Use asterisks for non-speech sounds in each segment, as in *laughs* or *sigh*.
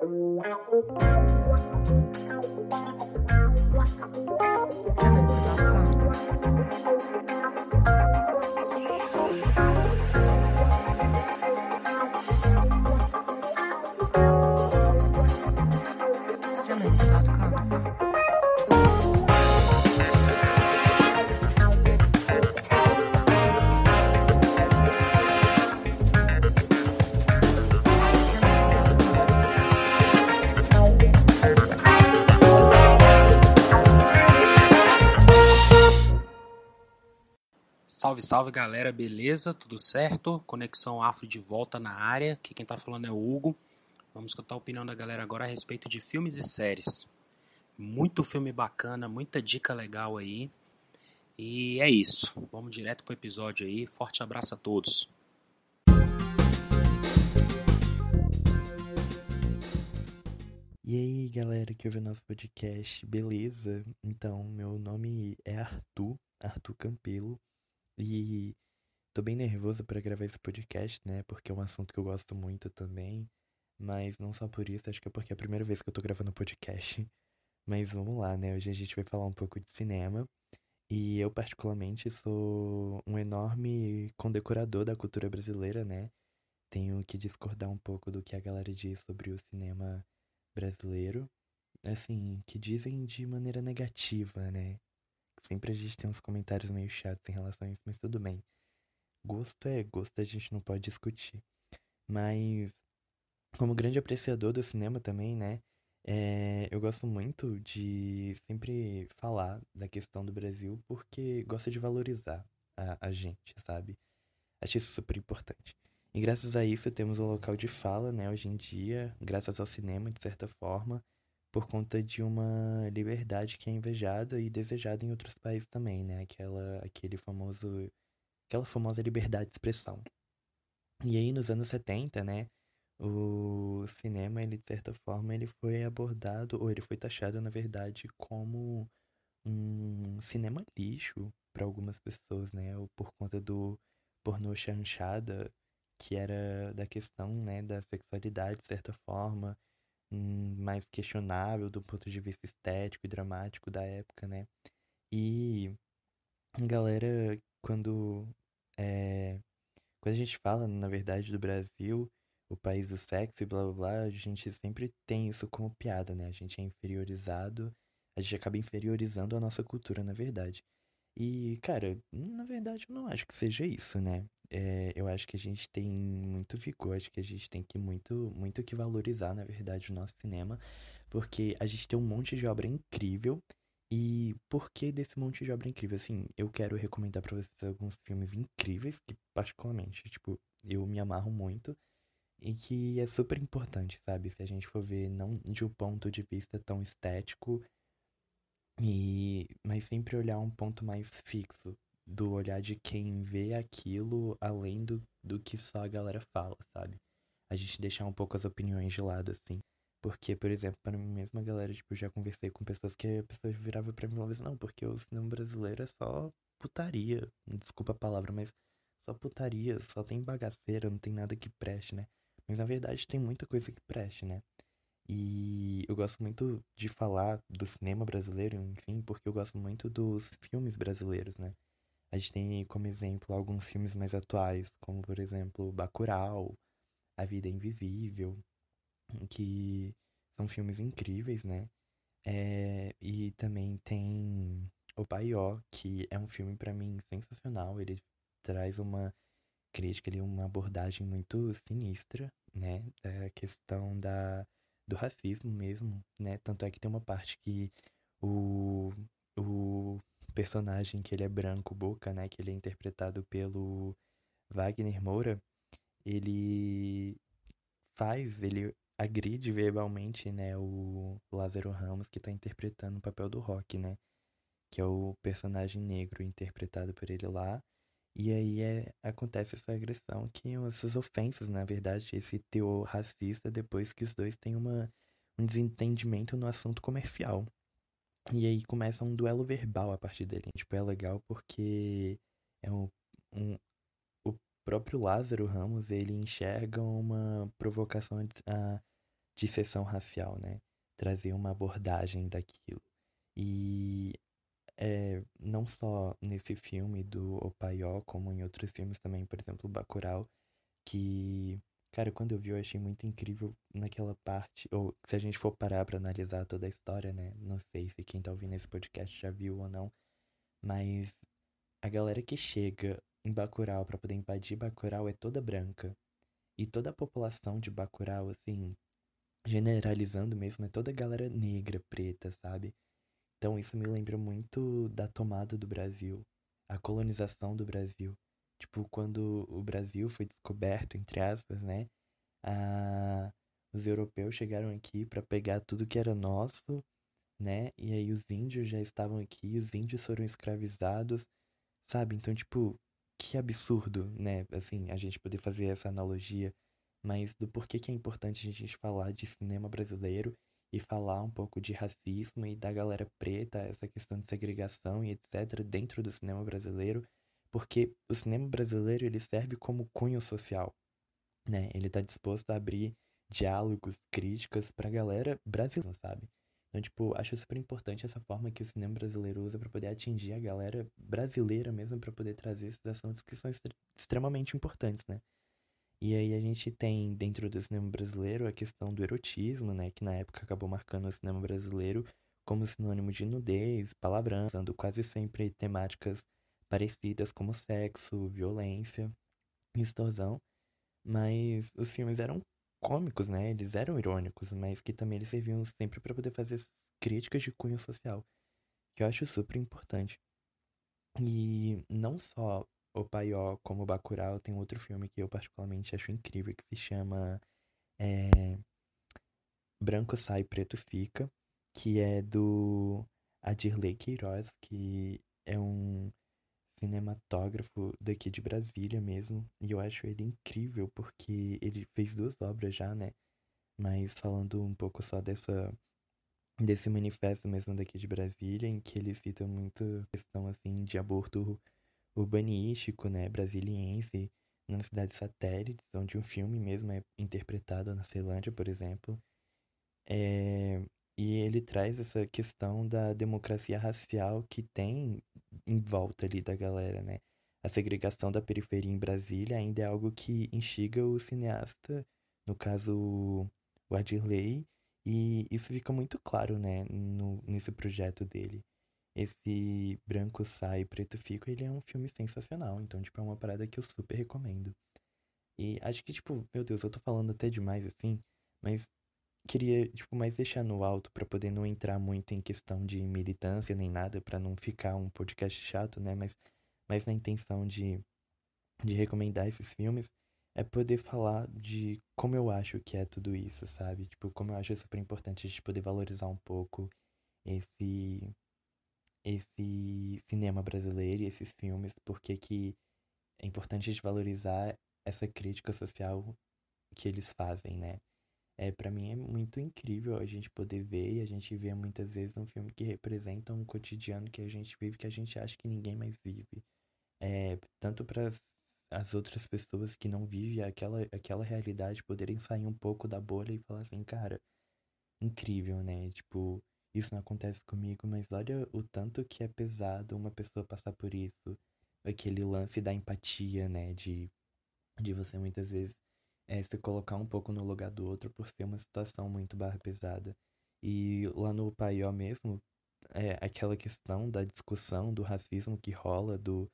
Evans.com. Salve, salve galera, beleza? Tudo certo? Conexão Afro de volta na área. Aqui quem tá falando é o Hugo. Vamos escutar a opinião da galera agora a respeito de filmes e séries. Muito filme bacana, muita dica legal aí. E é isso. Vamos direto pro episódio aí. Forte abraço a todos. E aí, galera que ouve o nosso podcast, beleza? Então, meu nome é Arthur, Arthur Campelo. E tô bem nervoso para gravar esse podcast, né? Porque é um assunto que eu gosto muito também. Mas não só por isso, acho que é porque é a primeira vez que eu tô gravando podcast. *laughs* Mas vamos lá, né? Hoje a gente vai falar um pouco de cinema. E eu, particularmente, sou um enorme condecorador da cultura brasileira, né? Tenho que discordar um pouco do que a galera diz sobre o cinema brasileiro. Assim, que dizem de maneira negativa, né? Sempre a gente tem uns comentários meio chatos em relação a isso, mas tudo bem. Gosto é gosto, a gente não pode discutir. Mas, como grande apreciador do cinema também, né? É, eu gosto muito de sempre falar da questão do Brasil porque gosto de valorizar a, a gente, sabe? Acho isso super importante. E graças a isso temos um local de fala, né, hoje em dia, graças ao cinema, de certa forma, por conta de uma liberdade que é invejada e desejada em outros países também, né? Aquela, aquele famoso, aquela famosa liberdade de expressão. E aí nos anos 70, né? O cinema, ele de certa forma, ele foi abordado ou ele foi taxado, na verdade, como um cinema lixo para algumas pessoas, né? Ou por conta do pornô chanchada, que era da questão, né, da sexualidade de certa forma mais questionável do ponto de vista estético e dramático da época, né? E a galera, quando, é, quando a gente fala, na verdade, do Brasil, o país do sexo e blá blá blá, a gente sempre tem isso como piada, né? A gente é inferiorizado, a gente acaba inferiorizando a nossa cultura, na verdade. E, cara, na verdade eu não acho que seja isso, né? É, eu acho que a gente tem muito vigor, acho que a gente tem que muito, muito que valorizar, na verdade, o nosso cinema, porque a gente tem um monte de obra incrível. E por que desse monte de obra incrível? Assim, eu quero recomendar pra vocês alguns filmes incríveis, que particularmente, tipo, eu me amarro muito. E que é super importante, sabe? Se a gente for ver, não de um ponto de vista tão estético, e mas sempre olhar um ponto mais fixo, do olhar de quem vê aquilo além do, do que só a galera fala, sabe? A gente deixar um pouco as opiniões de lado, assim. Porque, por exemplo, para mim mesma, galera, tipo, já conversei com pessoas que a pessoa virava pra mim e falava assim, não, porque o cinema brasileiro é só putaria. Desculpa a palavra, mas só putaria, só tem bagaceira, não tem nada que preste, né? Mas na verdade tem muita coisa que preste, né? E eu gosto muito de falar do cinema brasileiro, enfim, porque eu gosto muito dos filmes brasileiros, né? A gente tem como exemplo alguns filmes mais atuais, como por exemplo Bacurau, A Vida Invisível, que são filmes incríveis, né? É, e também tem O Paió, que é um filme para mim sensacional. Ele traz uma crítica, ele, uma abordagem muito sinistra, né? Da questão da, do racismo mesmo, né? Tanto é que tem uma parte que o, o personagem que ele é branco, Boca, né, que ele é interpretado pelo Wagner Moura, ele faz, ele agride verbalmente, né, o Lázaro Ramos que está interpretando o papel do Rock, né, que é o personagem negro interpretado por ele lá. E aí é, acontece essa agressão, que essas ofensas, na verdade, esse teor racista, depois que os dois têm uma, um desentendimento no assunto comercial. E aí começa um duelo verbal a partir dele. Tipo, é legal porque é um, um, o próprio Lázaro Ramos, ele enxerga uma provocação a, disseção racial, né? Trazer uma abordagem daquilo. E é, não só nesse filme do Opaió, como em outros filmes também, por exemplo, Bacurau, que, cara, quando eu vi eu achei muito incrível naquela parte, ou se a gente for parar para analisar toda a história, né? Não sei se quem tá ouvindo esse podcast já viu ou não, mas a galera que chega em Bacurau para poder invadir Bacurau é toda branca. E toda a população de Bacurau, assim, generalizando mesmo, é toda galera negra, preta, sabe? Então isso me lembra muito da tomada do Brasil, a colonização do Brasil. Tipo, quando o Brasil foi descoberto, entre aspas, né? A... Os europeus chegaram aqui para pegar tudo que era nosso, né? E aí os índios já estavam aqui, os índios foram escravizados, sabe? Então, tipo, que absurdo, né? Assim, a gente poder fazer essa analogia, mas do porquê que é importante a gente falar de cinema brasileiro e falar um pouco de racismo e da galera preta, essa questão de segregação e etc. dentro do cinema brasileiro, porque o cinema brasileiro ele serve como cunho social, né? Ele está disposto a abrir diálogos, críticas para a galera brasileira, sabe? Então, tipo, acho super importante essa forma que o cinema brasileiro usa para poder atingir a galera brasileira mesmo, para poder trazer esses assuntos que são extremamente importantes, né? E aí a gente tem dentro do cinema brasileiro a questão do erotismo, né, que na época acabou marcando o cinema brasileiro como sinônimo de nudez, palavrão, usando quase sempre temáticas parecidas como sexo, violência, extorsão, mas os filmes eram cômicos, né? Eles eram irônicos, mas que também eles serviam sempre para poder fazer críticas de cunho social, que eu acho super importante. E não só o Paió, como Bacurau, tem outro filme que eu particularmente acho incrível, que se chama é, Branco Sai, Preto Fica, que é do Adirley Queiroz, que é um cinematógrafo daqui de Brasília mesmo, e eu acho ele incrível porque ele fez duas obras já, né? Mas falando um pouco só dessa desse manifesto mesmo daqui de Brasília, em que ele cita muito questão assim de aborto urbanístico, né, brasiliense, na cidade satélites, onde um filme mesmo é interpretado na Ceilândia, por exemplo. É, e ele traz essa questão da democracia racial que tem em volta ali da galera, né? A segregação da periferia em Brasília ainda é algo que instiga o cineasta, no caso o Adirley, e isso fica muito claro, né, no, nesse projeto dele esse Branco Sai, Preto Fico, ele é um filme sensacional. Então, tipo, é uma parada que eu super recomendo. E acho que, tipo, meu Deus, eu tô falando até demais, assim, mas queria, tipo, mais deixar no alto para poder não entrar muito em questão de militância nem nada, para não ficar um podcast chato, né? Mas, mas na intenção de, de recomendar esses filmes, é poder falar de como eu acho que é tudo isso, sabe? Tipo, como eu acho super importante a gente poder valorizar um pouco esse esse cinema brasileiro e esses filmes, porque que é importante a gente valorizar essa crítica social que eles fazem, né? É, para mim é muito incrível a gente poder ver e a gente vê muitas vezes um filme que representa um cotidiano que a gente vive que a gente acha que ninguém mais vive. É, tanto para as outras pessoas que não vivem aquela, aquela realidade poderem sair um pouco da bolha e falar assim, cara, incrível, né? Tipo, isso não acontece comigo, mas olha o tanto que é pesado uma pessoa passar por isso. Aquele lance da empatia, né? De, de você muitas vezes é, se colocar um pouco no lugar do outro por ser uma situação muito barra pesada. E lá no Paió mesmo, é aquela questão da discussão do racismo que rola, do,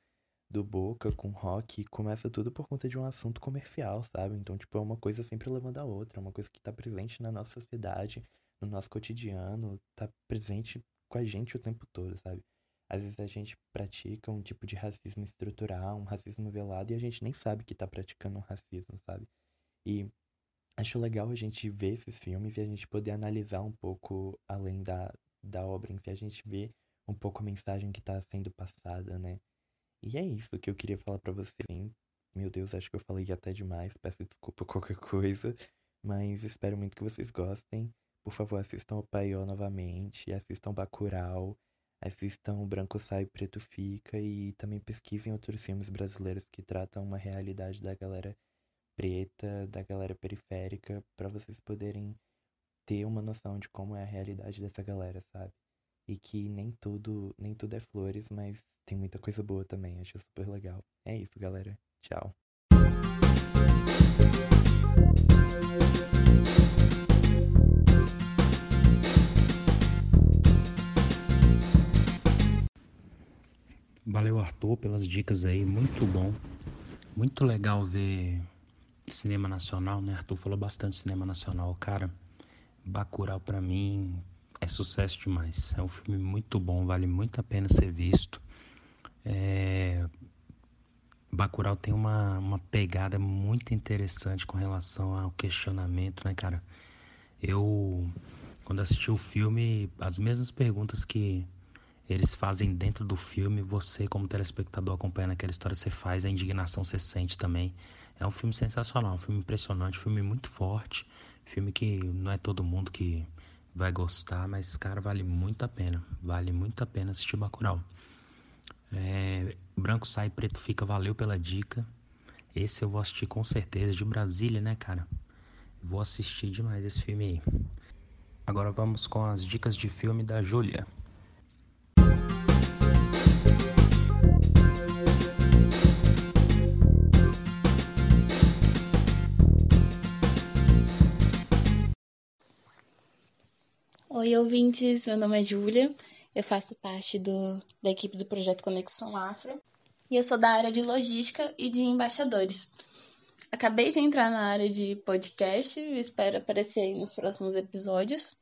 do Boca com rock, começa tudo por conta de um assunto comercial, sabe? Então, tipo, é uma coisa sempre levando a outra, é uma coisa que tá presente na nossa sociedade, no nosso cotidiano, tá presente com a gente o tempo todo, sabe? Às vezes a gente pratica um tipo de racismo estrutural, um racismo velado, e a gente nem sabe que tá praticando um racismo, sabe? E acho legal a gente ver esses filmes e a gente poder analisar um pouco além da, da obra em si, a gente ver um pouco a mensagem que tá sendo passada, né? E é isso que eu queria falar para você. Meu Deus, acho que eu falei até demais, peço desculpa *laughs* qualquer coisa, mas espero muito que vocês gostem. Por favor, assistam o Paiô novamente, assistam Bacurau, assistam Branco Sai, Preto Fica e também pesquisem outros filmes brasileiros que tratam uma realidade da galera preta, da galera periférica, para vocês poderem ter uma noção de como é a realidade dessa galera, sabe? E que nem tudo, nem tudo é flores, mas tem muita coisa boa também. Acho super legal. É isso, galera. Tchau. Valeu, Arthur, pelas dicas aí. Muito bom. Muito legal ver cinema nacional, né? Arthur falou bastante cinema nacional. Cara, Bacurau para mim é sucesso demais. É um filme muito bom, vale muito a pena ser visto. É... Bacurau tem uma, uma pegada muito interessante com relação ao questionamento, né, cara? Eu, quando assisti o filme, as mesmas perguntas que eles fazem dentro do filme, você, como telespectador, acompanhando aquela história, você faz, a indignação você sente também. É um filme sensacional, um filme impressionante, um filme muito forte, filme que não é todo mundo que vai gostar, mas, cara, vale muito a pena. Vale muito a pena assistir Bacurau. É, Branco sai, preto fica, valeu pela dica. Esse eu vou assistir com certeza, de Brasília, né, cara? Vou assistir demais esse filme aí. Agora vamos com as dicas de filme da Júlia. Oi, ouvintes. Meu nome é Júlia. Eu faço parte do, da equipe do projeto Conexão Afro e eu sou da área de logística e de embaixadores. Acabei de entrar na área de podcast espero aparecer aí nos próximos episódios.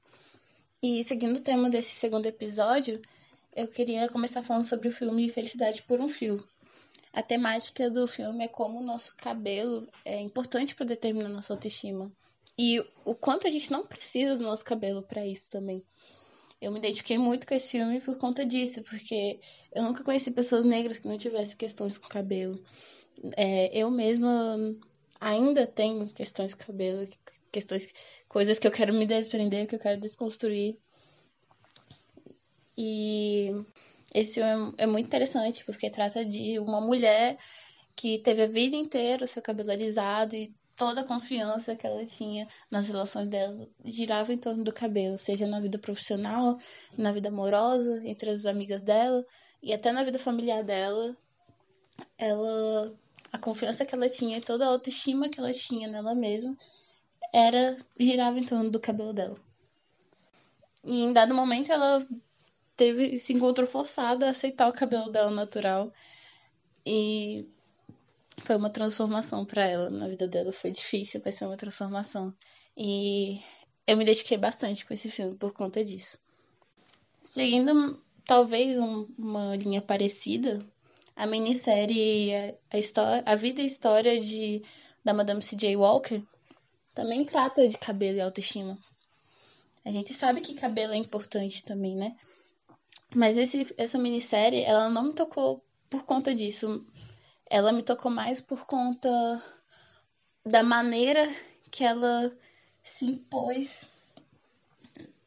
E seguindo o tema desse segundo episódio, eu queria começar falando sobre o filme Felicidade por um Fio. A temática do filme é como o nosso cabelo é importante para determinar nossa autoestima. E o quanto a gente não precisa do nosso cabelo para isso também. Eu me identifiquei muito com esse filme por conta disso, porque eu nunca conheci pessoas negras que não tivessem questões com cabelo. É, eu mesma ainda tenho questões com cabelo, questões, coisas que eu quero me desprender, que eu quero desconstruir. E esse filme é muito interessante porque trata de uma mulher que teve a vida inteira o seu cabelo alisado e toda a confiança que ela tinha nas relações dela girava em torno do cabelo, seja na vida profissional, na vida amorosa, entre as amigas dela e até na vida familiar dela. Ela a confiança que ela tinha e toda a autoestima que ela tinha nela mesma era girava em torno do cabelo dela. E em dado momento ela teve se encontrou forçada a aceitar o cabelo dela natural e foi uma transformação para ela na vida dela. Foi difícil, mas foi uma transformação. E eu me identifiquei bastante com esse filme por conta disso. Seguindo talvez um, uma linha parecida, a minissérie a, a, história, a vida e história de da Madame C.J. Walker também trata de cabelo e autoestima. A gente sabe que cabelo é importante também, né? Mas esse, essa minissérie, ela não me tocou por conta disso, ela me tocou mais por conta da maneira que ela se impôs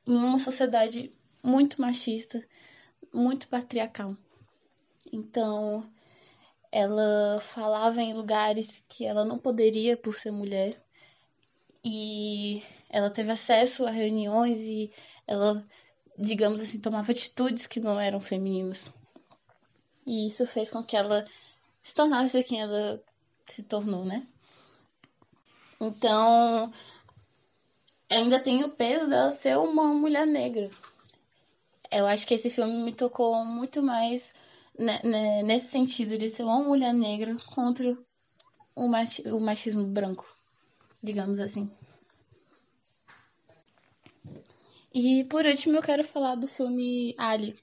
em uma sociedade muito machista, muito patriarcal. Então, ela falava em lugares que ela não poderia por ser mulher. E ela teve acesso a reuniões e ela, digamos assim, tomava atitudes que não eram femininas. E isso fez com que ela se tornasse quem ela se tornou, né? Então, ainda tem o peso dela ser uma mulher negra. Eu acho que esse filme me tocou muito mais nesse sentido de ser uma mulher negra contra o, mach, o machismo branco, digamos assim. E por último eu quero falar do filme Ali,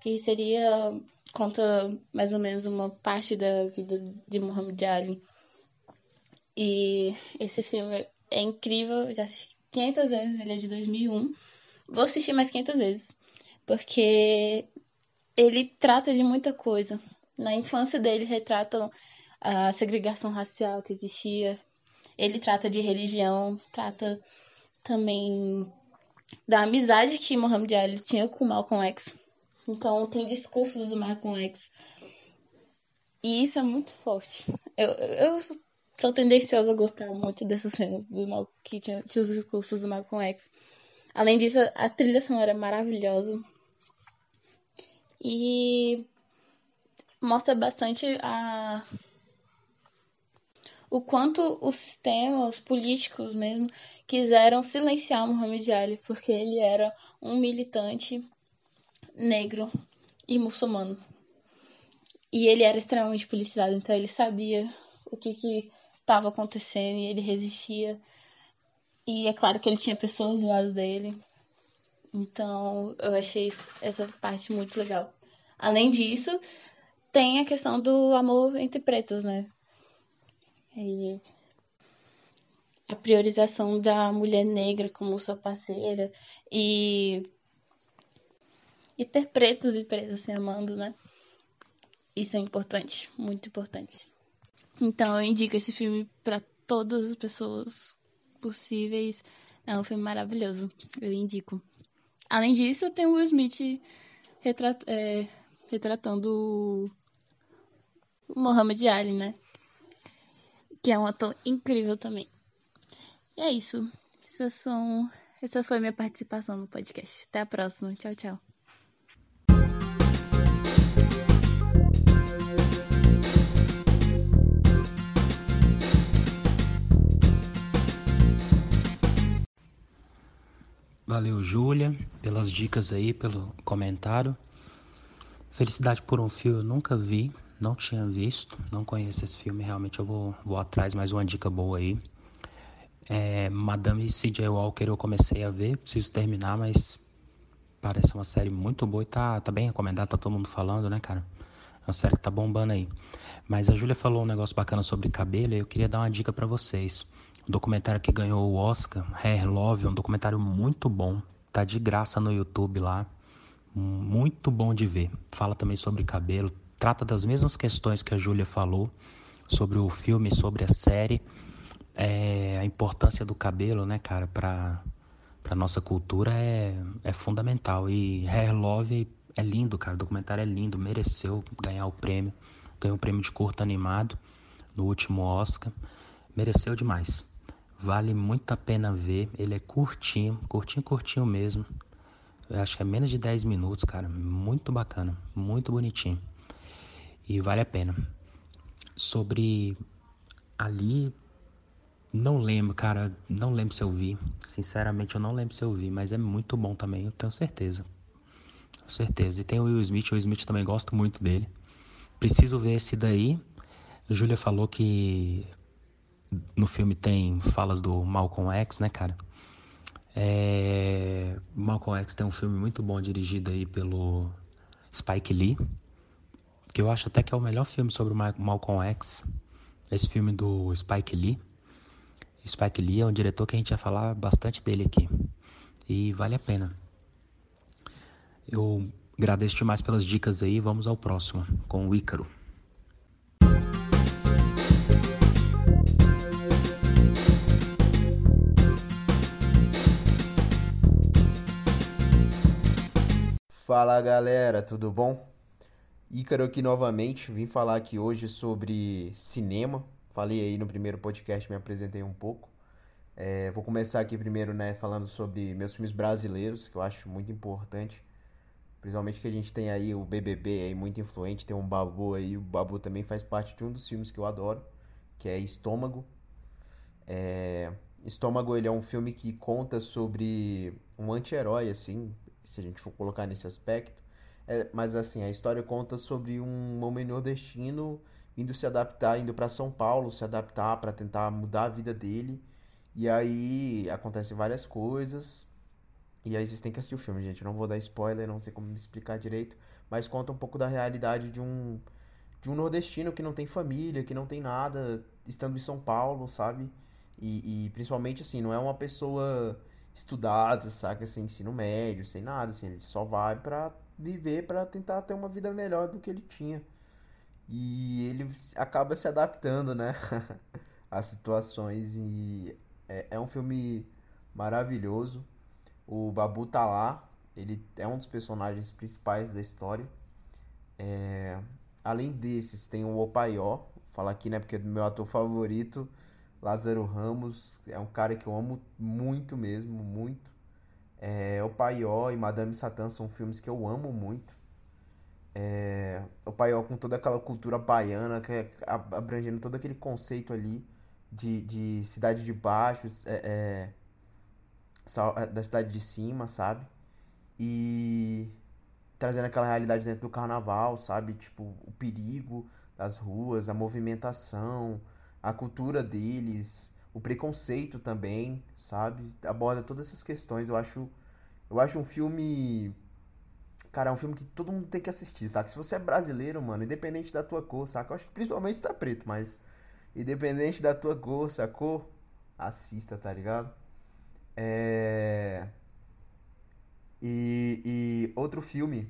que seria conta mais ou menos uma parte da vida de Muhammad Ali. E esse filme é incrível, já assisti 500 vezes, ele é de 2001. Vou assistir mais 500 vezes, porque ele trata de muita coisa. Na infância dele retratam a segregação racial que existia. Ele trata de religião, trata também da amizade que Muhammad Ali tinha com Malcolm X. Então tem discursos do Malcolm X. E isso é muito forte. Eu, eu sou tendenciosa a gostar muito dessas cenas do Mal, que tinha, tinha os discursos do Malcolm X. Além disso, a trilha sonora é maravilhosa. E mostra bastante a o quanto os sistemas políticos mesmo quiseram silenciar Muhammad Ali, porque ele era um militante negro e muçulmano. E ele era extremamente politizado, então ele sabia o que estava acontecendo e ele resistia. E é claro que ele tinha pessoas do lado dele. Então eu achei essa parte muito legal. Além disso, tem a questão do amor entre pretos, né? E a priorização da mulher negra como sua parceira e e ter pretos e pretas se amando, né? Isso é importante, muito importante. Então eu indico esse filme para todas as pessoas possíveis. É um filme maravilhoso, eu indico. Além disso, tem o Will Smith retrat é, retratando o Muhammad Ali, né? Que é um ator incrível também. E é isso. São... Essa foi minha participação no podcast. Até a próxima. Tchau, tchau. Valeu, Júlia, pelas dicas aí, pelo comentário. Felicidade por um Fio eu nunca vi, não tinha visto, não conheço esse filme, realmente eu vou, vou atrás, mais uma dica boa aí. É, Madame C.J. Walker eu comecei a ver, preciso terminar, mas parece uma série muito boa e tá, tá bem recomendada, tá todo mundo falando, né, cara? É uma série que tá bombando aí. Mas a Júlia falou um negócio bacana sobre cabelo e eu queria dar uma dica para vocês. O documentário que ganhou o Oscar, Hair Love, é um documentário muito bom. Tá de graça no YouTube lá. Muito bom de ver. Fala também sobre cabelo. Trata das mesmas questões que a Júlia falou sobre o filme, sobre a série. É, a importância do cabelo, né, cara, pra, pra nossa cultura é, é fundamental. E Hair Love é lindo, cara. O documentário é lindo. Mereceu ganhar o prêmio. Ganhou o prêmio de curto animado no último Oscar. Mereceu demais. Vale muito a pena ver. Ele é curtinho, curtinho, curtinho mesmo. Eu acho que é menos de 10 minutos, cara. Muito bacana, muito bonitinho. E vale a pena. Sobre ali, não lembro, cara. Não lembro se eu vi. Sinceramente, eu não lembro se eu vi, mas é muito bom também, eu tenho certeza. Com certeza. E tem o Will Smith, o Will Smith também gosto muito dele. Preciso ver esse daí. Júlia falou que no filme tem falas do Malcolm X, né, cara? É... Malcolm X tem um filme muito bom dirigido aí pelo Spike Lee, que eu acho até que é o melhor filme sobre o Malcolm X. Esse filme do Spike Lee. Spike Lee é um diretor que a gente vai falar bastante dele aqui. E vale a pena. Eu agradeço demais pelas dicas aí. Vamos ao próximo, com o Ícaro. Fala galera, tudo bom? Ícaro aqui novamente, vim falar aqui hoje sobre cinema. Falei aí no primeiro podcast, me apresentei um pouco. É, vou começar aqui primeiro, né, falando sobre meus filmes brasileiros, que eu acho muito importante. Principalmente que a gente tem aí o BBB aí muito influente, tem um Babu aí, o Babu também faz parte de um dos filmes que eu adoro, que é Estômago. É... Estômago ele é um filme que conta sobre um anti-herói assim, se a gente for colocar nesse aspecto. É, mas assim, a história conta sobre um homem nordestino indo se adaptar, indo para São Paulo, se adaptar para tentar mudar a vida dele. E aí acontecem várias coisas. E aí vocês têm que assistir o filme, gente. Eu não vou dar spoiler, não sei como me explicar direito, mas conta um pouco da realidade de um de um nordestino que não tem família, que não tem nada, estando em São Paulo, sabe? E, e principalmente assim, não é uma pessoa estudado, saca? Sem ensino médio, sem nada, assim, ele só vai pra viver, pra tentar ter uma vida melhor do que ele tinha. E ele acaba se adaptando, né? *laughs* às situações e é, é um filme maravilhoso. O Babu tá lá, ele é um dos personagens principais da história. É... Além desses, tem o Opaió, falar aqui, né, porque é meu ator favorito. Lázaro Ramos é um cara que eu amo muito mesmo, muito. É, o Paió e Madame Satã são filmes que eu amo muito. É, o Paió com toda aquela cultura baiana, que é, abrangendo todo aquele conceito ali de, de cidade de baixo, é, é, é, da cidade de cima, sabe? E trazendo aquela realidade dentro do carnaval, sabe? Tipo, o perigo das ruas, a movimentação, a cultura deles, o preconceito também, sabe? Aborda todas essas questões. Eu acho, eu acho um filme, cara, é um filme que todo mundo tem que assistir, sabe? Se você é brasileiro, mano, independente da tua cor, saca? Eu acho que principalmente tá preto, mas independente da tua cor, sacou? Assista, tá ligado? É... E, e outro filme,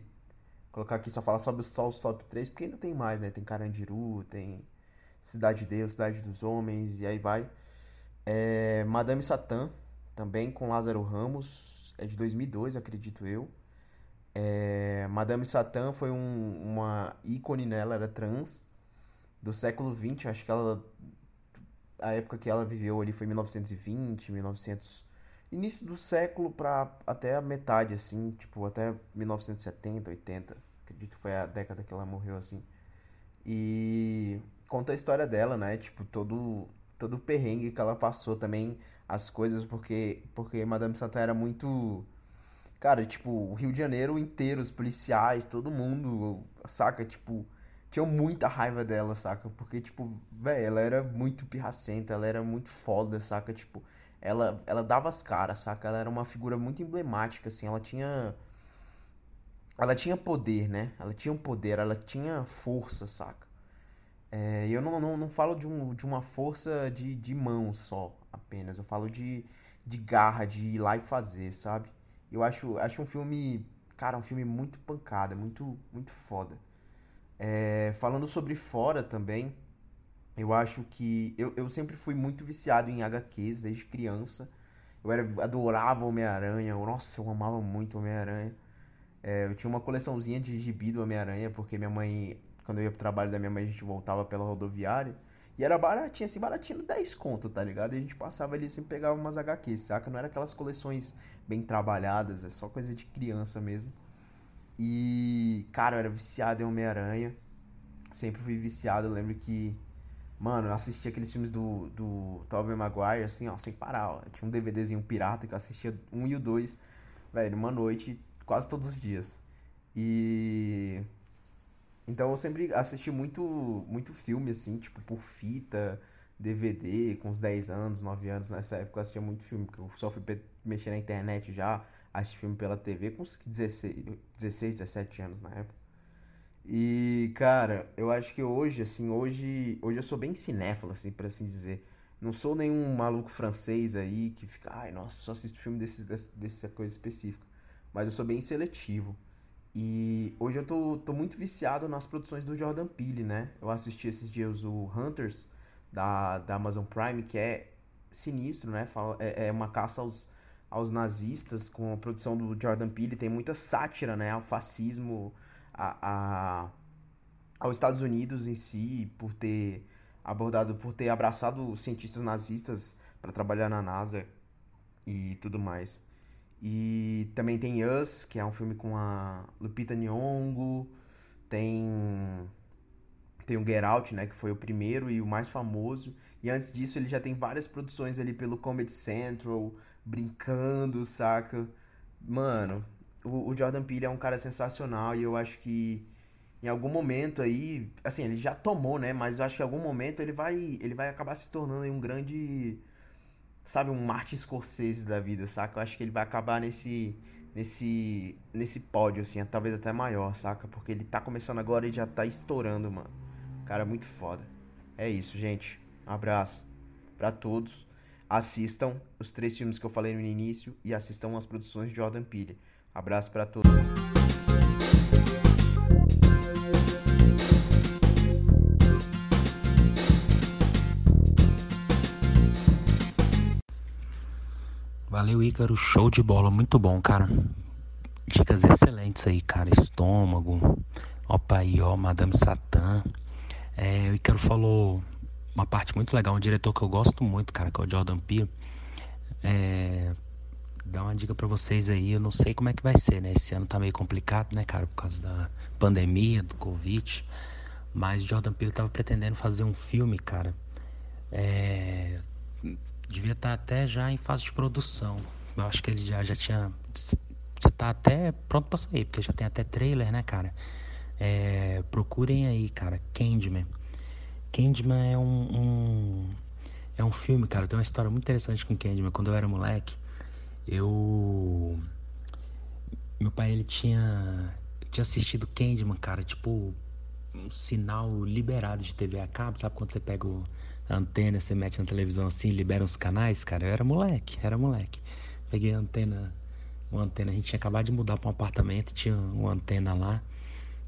colocar aqui só falar sobre só os top 3, porque ainda tem mais, né? Tem Carandiru, tem Cidade de Deus, Cidade dos Homens, e aí vai. É, Madame Satã, também com Lázaro Ramos, é de 2002, acredito eu. É, Madame Satã foi um, uma ícone, né? Ela era trans do século 20, acho que ela a época que ela viveu ali foi 1920, 1900 início do século para até a metade, assim, tipo, até 1970, 80. Acredito que foi a década que ela morreu, assim. E conta a história dela, né? Tipo, todo, todo o perrengue que ela passou também, as coisas, porque, porque Madame Santana era muito. Cara, tipo, o Rio de Janeiro inteiro, os policiais, todo mundo, saca? Tipo, tinham muita raiva dela, saca? Porque, tipo, velho, ela era muito pirracenta, ela era muito foda, saca? Tipo, ela, ela dava as caras, saca? Ela era uma figura muito emblemática, assim, ela tinha. Ela tinha poder, né? Ela tinha um poder, ela tinha força, saca? É, eu não, não, não falo de, um, de uma força de, de mão só, apenas. Eu falo de, de garra, de ir lá e fazer, sabe? Eu acho, acho um filme, cara, um filme muito pancada, muito, muito foda. É, falando sobre Fora também, eu acho que. Eu, eu sempre fui muito viciado em HQs desde criança. Eu era, adorava Homem-Aranha. Nossa, eu amava muito Homem-Aranha. É, eu tinha uma coleçãozinha de gibi do Homem-Aranha, porque minha mãe, quando eu ia pro trabalho da minha mãe, a gente voltava pela rodoviária. E era baratinho, assim, baratinho 10 conto, tá ligado? E a gente passava ali assim, pegava umas HQs, saca? Não era aquelas coleções bem trabalhadas, é só coisa de criança mesmo. E, cara, eu era viciado em Homem-Aranha. Sempre fui viciado. Eu lembro que Mano, eu assisti aqueles filmes do, do Tobey Maguire, assim, ó, sem parar, ó. Tinha um DVDzinho pirata que eu assistia um e o dois, velho, uma noite, quase todos os dias. E... Então eu sempre assisti muito, muito filme, assim, tipo, por fita, DVD, com uns 10 anos, 9 anos, nessa época eu assistia muito filme, porque eu só fui mexer na internet já, assistir filme pela TV com uns 16, 16 17 anos na época. E, cara, eu acho que hoje, assim, hoje, hoje eu sou bem cinéfilo, assim, por assim dizer. Não sou nenhum maluco francês aí que fica, ai, nossa, só assisto filme desses, dessa coisa específica. Mas eu sou bem seletivo. E hoje eu tô, tô muito viciado nas produções do Jordan Peele, né? Eu assisti esses dias o Hunters, da, da Amazon Prime, que é sinistro, né? É, é uma caça aos, aos nazistas com a produção do Jordan Peele. Tem muita sátira, né? Ao fascismo a, a, aos Estados Unidos em si por ter abordado, por ter abraçado cientistas nazistas para trabalhar na NASA e tudo mais. E também tem Us, que é um filme com a Lupita Nyong'o, tem tem o Get Out, né, que foi o primeiro e o mais famoso. E antes disso ele já tem várias produções ali pelo Comedy Central, brincando, saca? Mano, o, Jordan Peele é um cara sensacional e eu acho que em algum momento aí, assim, ele já tomou, né? Mas eu acho que em algum momento ele vai, ele vai acabar se tornando um grande, sabe, um Martin Scorsese da vida, saca? Eu acho que ele vai acabar nesse, nesse, nesse pódio, assim, talvez até maior, saca? Porque ele tá começando agora e já tá estourando, mano. Cara, muito foda. É isso, gente. Um abraço para todos. Assistam os três filmes que eu falei no início e assistam as produções de Jordan Peele. Abraço para todos. Valeu, Ícaro. Show de bola. Muito bom, cara. Dicas excelentes aí, cara. Estômago, opa aí, ó, Madame Satã. É, o Ícaro falou uma parte muito legal. Um diretor que eu gosto muito, cara, que é o Jordan Peele. É, dar uma dica para vocês aí, eu não sei como é que vai ser, né? Esse ano tá meio complicado, né, cara, por causa da pandemia, do Covid. Mas Jordan Peele tava pretendendo fazer um filme, cara. É... Devia estar tá até já em fase de produção. Eu acho que ele já, já tinha. Já tá até pronto pra sair, porque já tem até trailer, né, cara? É... Procurem aí, cara, Candyman. Candyman é um, um, é um filme, cara. Tem uma história muito interessante com Candyman. Quando eu era moleque, eu. Meu pai, ele tinha. tinha assistido Candyman, cara, tipo, um sinal liberado de TV a cabo, sabe quando você pega o, antena, você mete na televisão assim, libera uns canais, cara? Eu era moleque, era moleque. Peguei a antena, uma antena, a gente tinha acabado de mudar para um apartamento, tinha uma antena lá.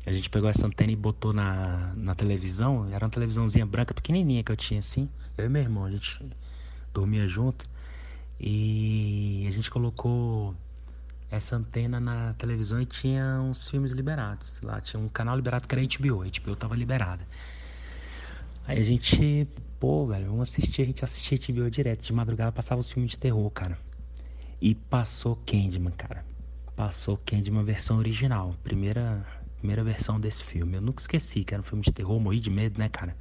A gente pegou essa antena e botou na, na televisão, era uma televisãozinha branca pequenininha que eu tinha assim. Eu e meu irmão, a gente dormia junto. E a gente colocou essa antena na televisão e tinha uns filmes liberados. Lá tinha um canal liberado que era HBO, a HBO tava liberada. Aí a gente, pô, velho, vamos assistir, a gente assistia HBO direto. De madrugada passava os filmes de terror, cara. E passou Candyman, cara. Passou Candyman versão original. Primeira, primeira versão desse filme. Eu nunca esqueci que era um filme de terror, morri de medo, né, cara?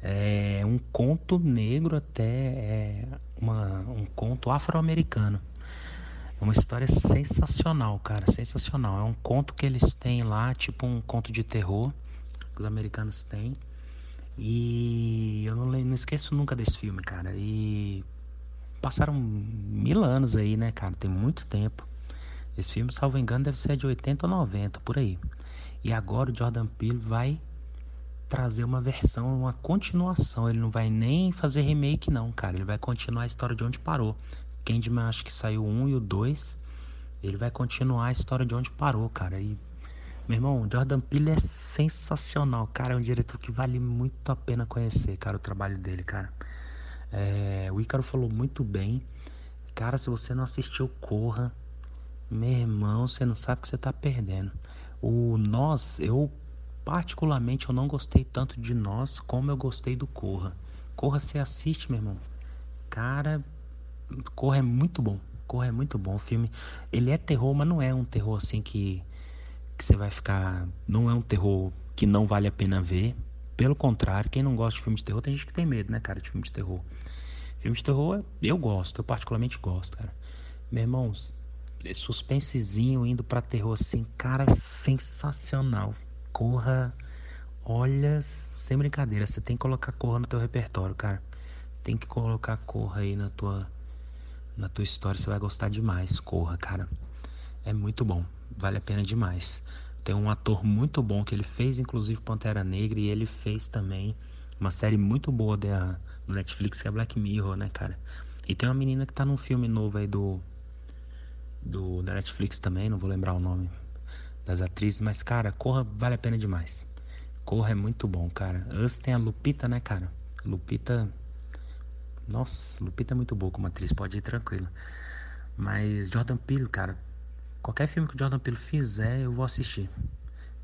É um conto negro até é uma, um conto afro-americano. É uma história sensacional, cara, sensacional. É um conto que eles têm lá, tipo um conto de terror que os americanos têm. E eu não, não esqueço nunca desse filme, cara. E passaram mil anos aí, né, cara? Tem muito tempo. Esse filme, salvo engano, deve ser de 80 ou 90, por aí. E agora o Jordan Peele vai trazer uma versão, uma continuação. Ele não vai nem fazer remake, não, cara. Ele vai continuar a história de onde parou. Candyman acho que saiu um e o dois. Ele vai continuar a história de onde parou, cara. E, meu irmão, Jordan Peele é sensacional, cara. É um diretor que vale muito a pena conhecer, cara, o trabalho dele, cara. É, o Ícaro falou muito bem. Cara, se você não assistiu, corra. Meu irmão, você não sabe o que você tá perdendo. O Nós, eu Particularmente eu não gostei tanto de Nós como eu gostei do Corra. Corra você assiste, meu irmão. Cara, Corra é muito bom. Corra é muito bom. O filme, ele é terror, mas não é um terror assim que que você vai ficar, não é um terror que não vale a pena ver. Pelo contrário, quem não gosta de filme de terror, tem gente que tem medo, né, cara, de filme de terror. Filme de terror, eu gosto, eu particularmente gosto, cara. Meu irmão, suspensezinho indo para terror assim, cara, é sensacional. Corra, olha, sem brincadeira, você tem que colocar corra no teu repertório, cara. Tem que colocar corra aí na tua na tua história, você vai gostar demais. Corra, cara. É muito bom, vale a pena demais. Tem um ator muito bom que ele fez inclusive Pantera Negra e ele fez também uma série muito boa da no Netflix que é Black Mirror, né, cara? E tem uma menina que tá num filme novo aí do do da Netflix também, não vou lembrar o nome, das atrizes, mas cara, Corra vale a pena demais. Corra é muito bom, cara. Antes tem a Lupita, né, cara? Lupita. Nossa, Lupita é muito boa como atriz, pode ir tranquilo. Mas Jordan Peele, cara, qualquer filme que o Jordan Peele fizer, eu vou assistir.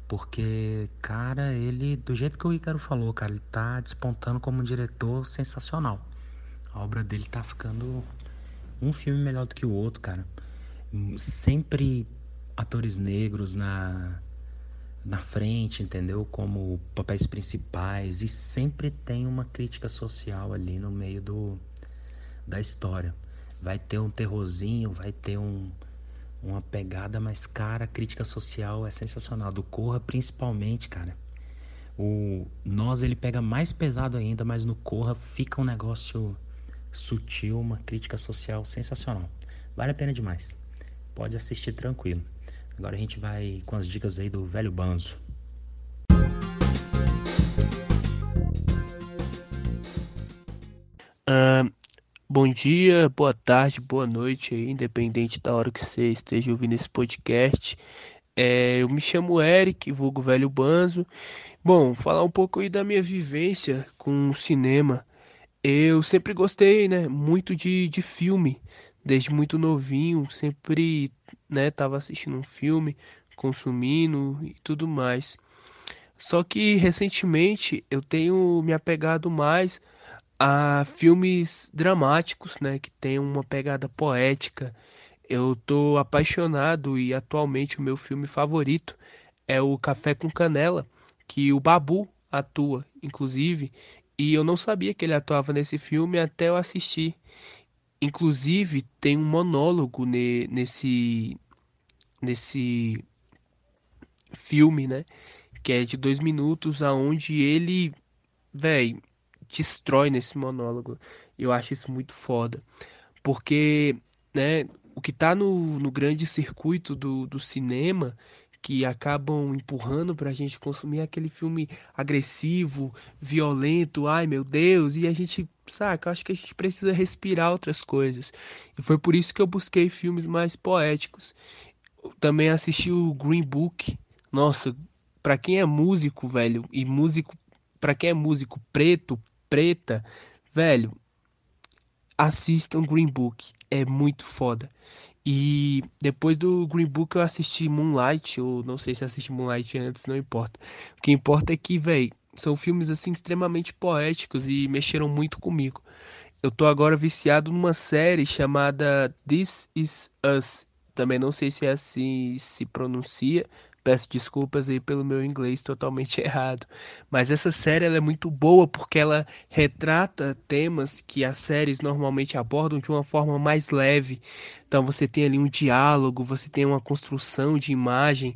Porque, cara, ele, do jeito que o Ícaro falou, cara, ele tá despontando como um diretor sensacional. A obra dele tá ficando um filme melhor do que o outro, cara. Sempre atores negros na na frente, entendeu? Como papéis principais e sempre tem uma crítica social ali no meio do da história. Vai ter um terrorzinho, vai ter um uma pegada, mas cara, a crítica social é sensacional. Do Corra principalmente, cara. O Nós ele pega mais pesado ainda, mas no Corra fica um negócio sutil, uma crítica social sensacional. Vale a pena demais. Pode assistir tranquilo. Agora a gente vai com as dicas aí do velho Banzo. Uh, bom dia, boa tarde, boa noite independente da hora que você esteja ouvindo esse podcast. É, eu me chamo Eric, vulgo velho Banzo. Bom, falar um pouco aí da minha vivência com o cinema. Eu sempre gostei, né, muito de, de filme, desde muito novinho, sempre, né, tava assistindo um filme, consumindo e tudo mais. Só que recentemente eu tenho me apegado mais a filmes dramáticos, né, que tem uma pegada poética. Eu tô apaixonado e atualmente o meu filme favorito é o Café com Canela, que o Babu atua, inclusive, e eu não sabia que ele atuava nesse filme até eu assistir. Inclusive, tem um monólogo ne, nesse, nesse filme, né? Que é de dois minutos, aonde ele, velho, destrói nesse monólogo. Eu acho isso muito foda. Porque, né, o que tá no, no grande circuito do, do cinema que acabam empurrando pra gente consumir aquele filme agressivo, violento, ai meu Deus, e a gente, saca, acho que a gente precisa respirar outras coisas. E foi por isso que eu busquei filmes mais poéticos. também assisti o Green Book. Nossa, para quem é músico, velho, e músico, para quem é músico preto, preta, velho, assistam Green Book, é muito foda. E depois do Green Book eu assisti Moonlight, ou não sei se assisti Moonlight antes, não importa. O que importa é que, velho, são filmes assim extremamente poéticos e mexeram muito comigo. Eu tô agora viciado numa série chamada This Is Us. Também não sei se é assim se pronuncia, Peço desculpas aí pelo meu inglês totalmente *laughs* errado. Mas essa série é muito boa porque ela retrata temas que as séries normalmente abordam de uma forma mais leve. Então você tem ali um diálogo, você tem uma construção de imagem.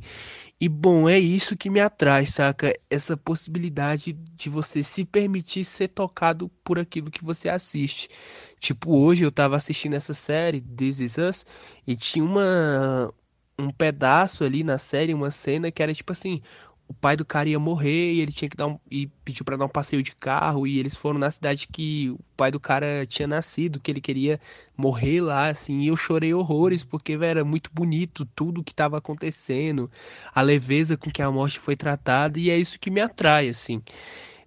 E bom, é isso que me atrai, saca? Essa possibilidade de você se permitir ser tocado por aquilo que você assiste. Tipo, hoje eu tava assistindo essa série, This Is Us, e tinha uma, um pedaço ali na série, uma cena que era tipo assim, o pai do cara ia morrer e ele tinha que dar um, e pediu para dar um passeio de carro e eles foram na cidade que o pai do cara tinha nascido, que ele queria morrer lá, assim, e eu chorei horrores porque véio, era muito bonito tudo que estava acontecendo, a leveza com que a morte foi tratada e é isso que me atrai, assim.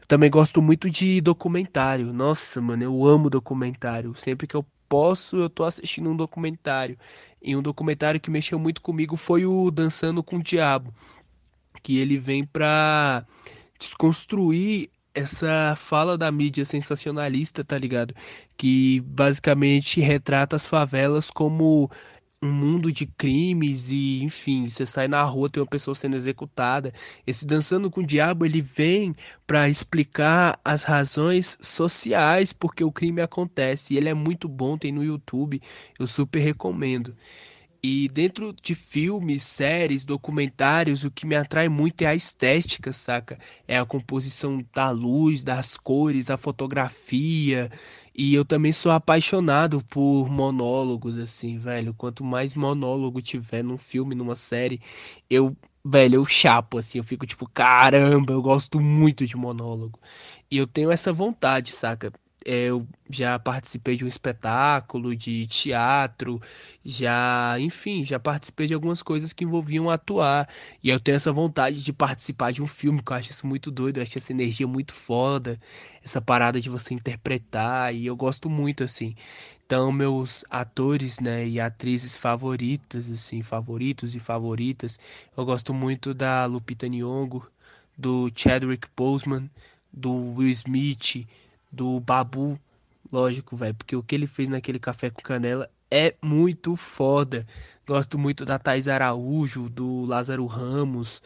Eu também gosto muito de documentário. Nossa, mano, eu amo documentário. Sempre que eu posso, eu tô assistindo um documentário. E um documentário que mexeu muito comigo foi o Dançando com o Diabo, que ele vem para desconstruir essa fala da mídia sensacionalista, tá ligado? Que basicamente retrata as favelas como um mundo de crimes e, enfim, você sai na rua, tem uma pessoa sendo executada. Esse Dançando com o Diabo, ele vem para explicar as razões sociais porque o crime acontece. E ele é muito bom, tem no YouTube, eu super recomendo. E dentro de filmes, séries, documentários, o que me atrai muito é a estética, saca? É a composição da luz, das cores, a fotografia. E eu também sou apaixonado por monólogos, assim, velho. Quanto mais monólogo tiver num filme, numa série, eu, velho, eu chapo, assim. Eu fico tipo, caramba, eu gosto muito de monólogo. E eu tenho essa vontade, saca? É, eu já participei de um espetáculo de teatro, já, enfim, já participei de algumas coisas que envolviam atuar. E eu tenho essa vontade de participar de um filme, que eu acho isso muito doido, eu acho essa energia muito foda, essa parada de você interpretar, e eu gosto muito, assim. Então, meus atores, né, e atrizes favoritas, assim, favoritos e favoritas, eu gosto muito da Lupita Nyong'o, do Chadwick Boseman, do Will Smith, do Babu, lógico, velho, porque o que ele fez naquele café com canela é muito foda. Gosto muito da Thais Araújo, do Lázaro Ramos.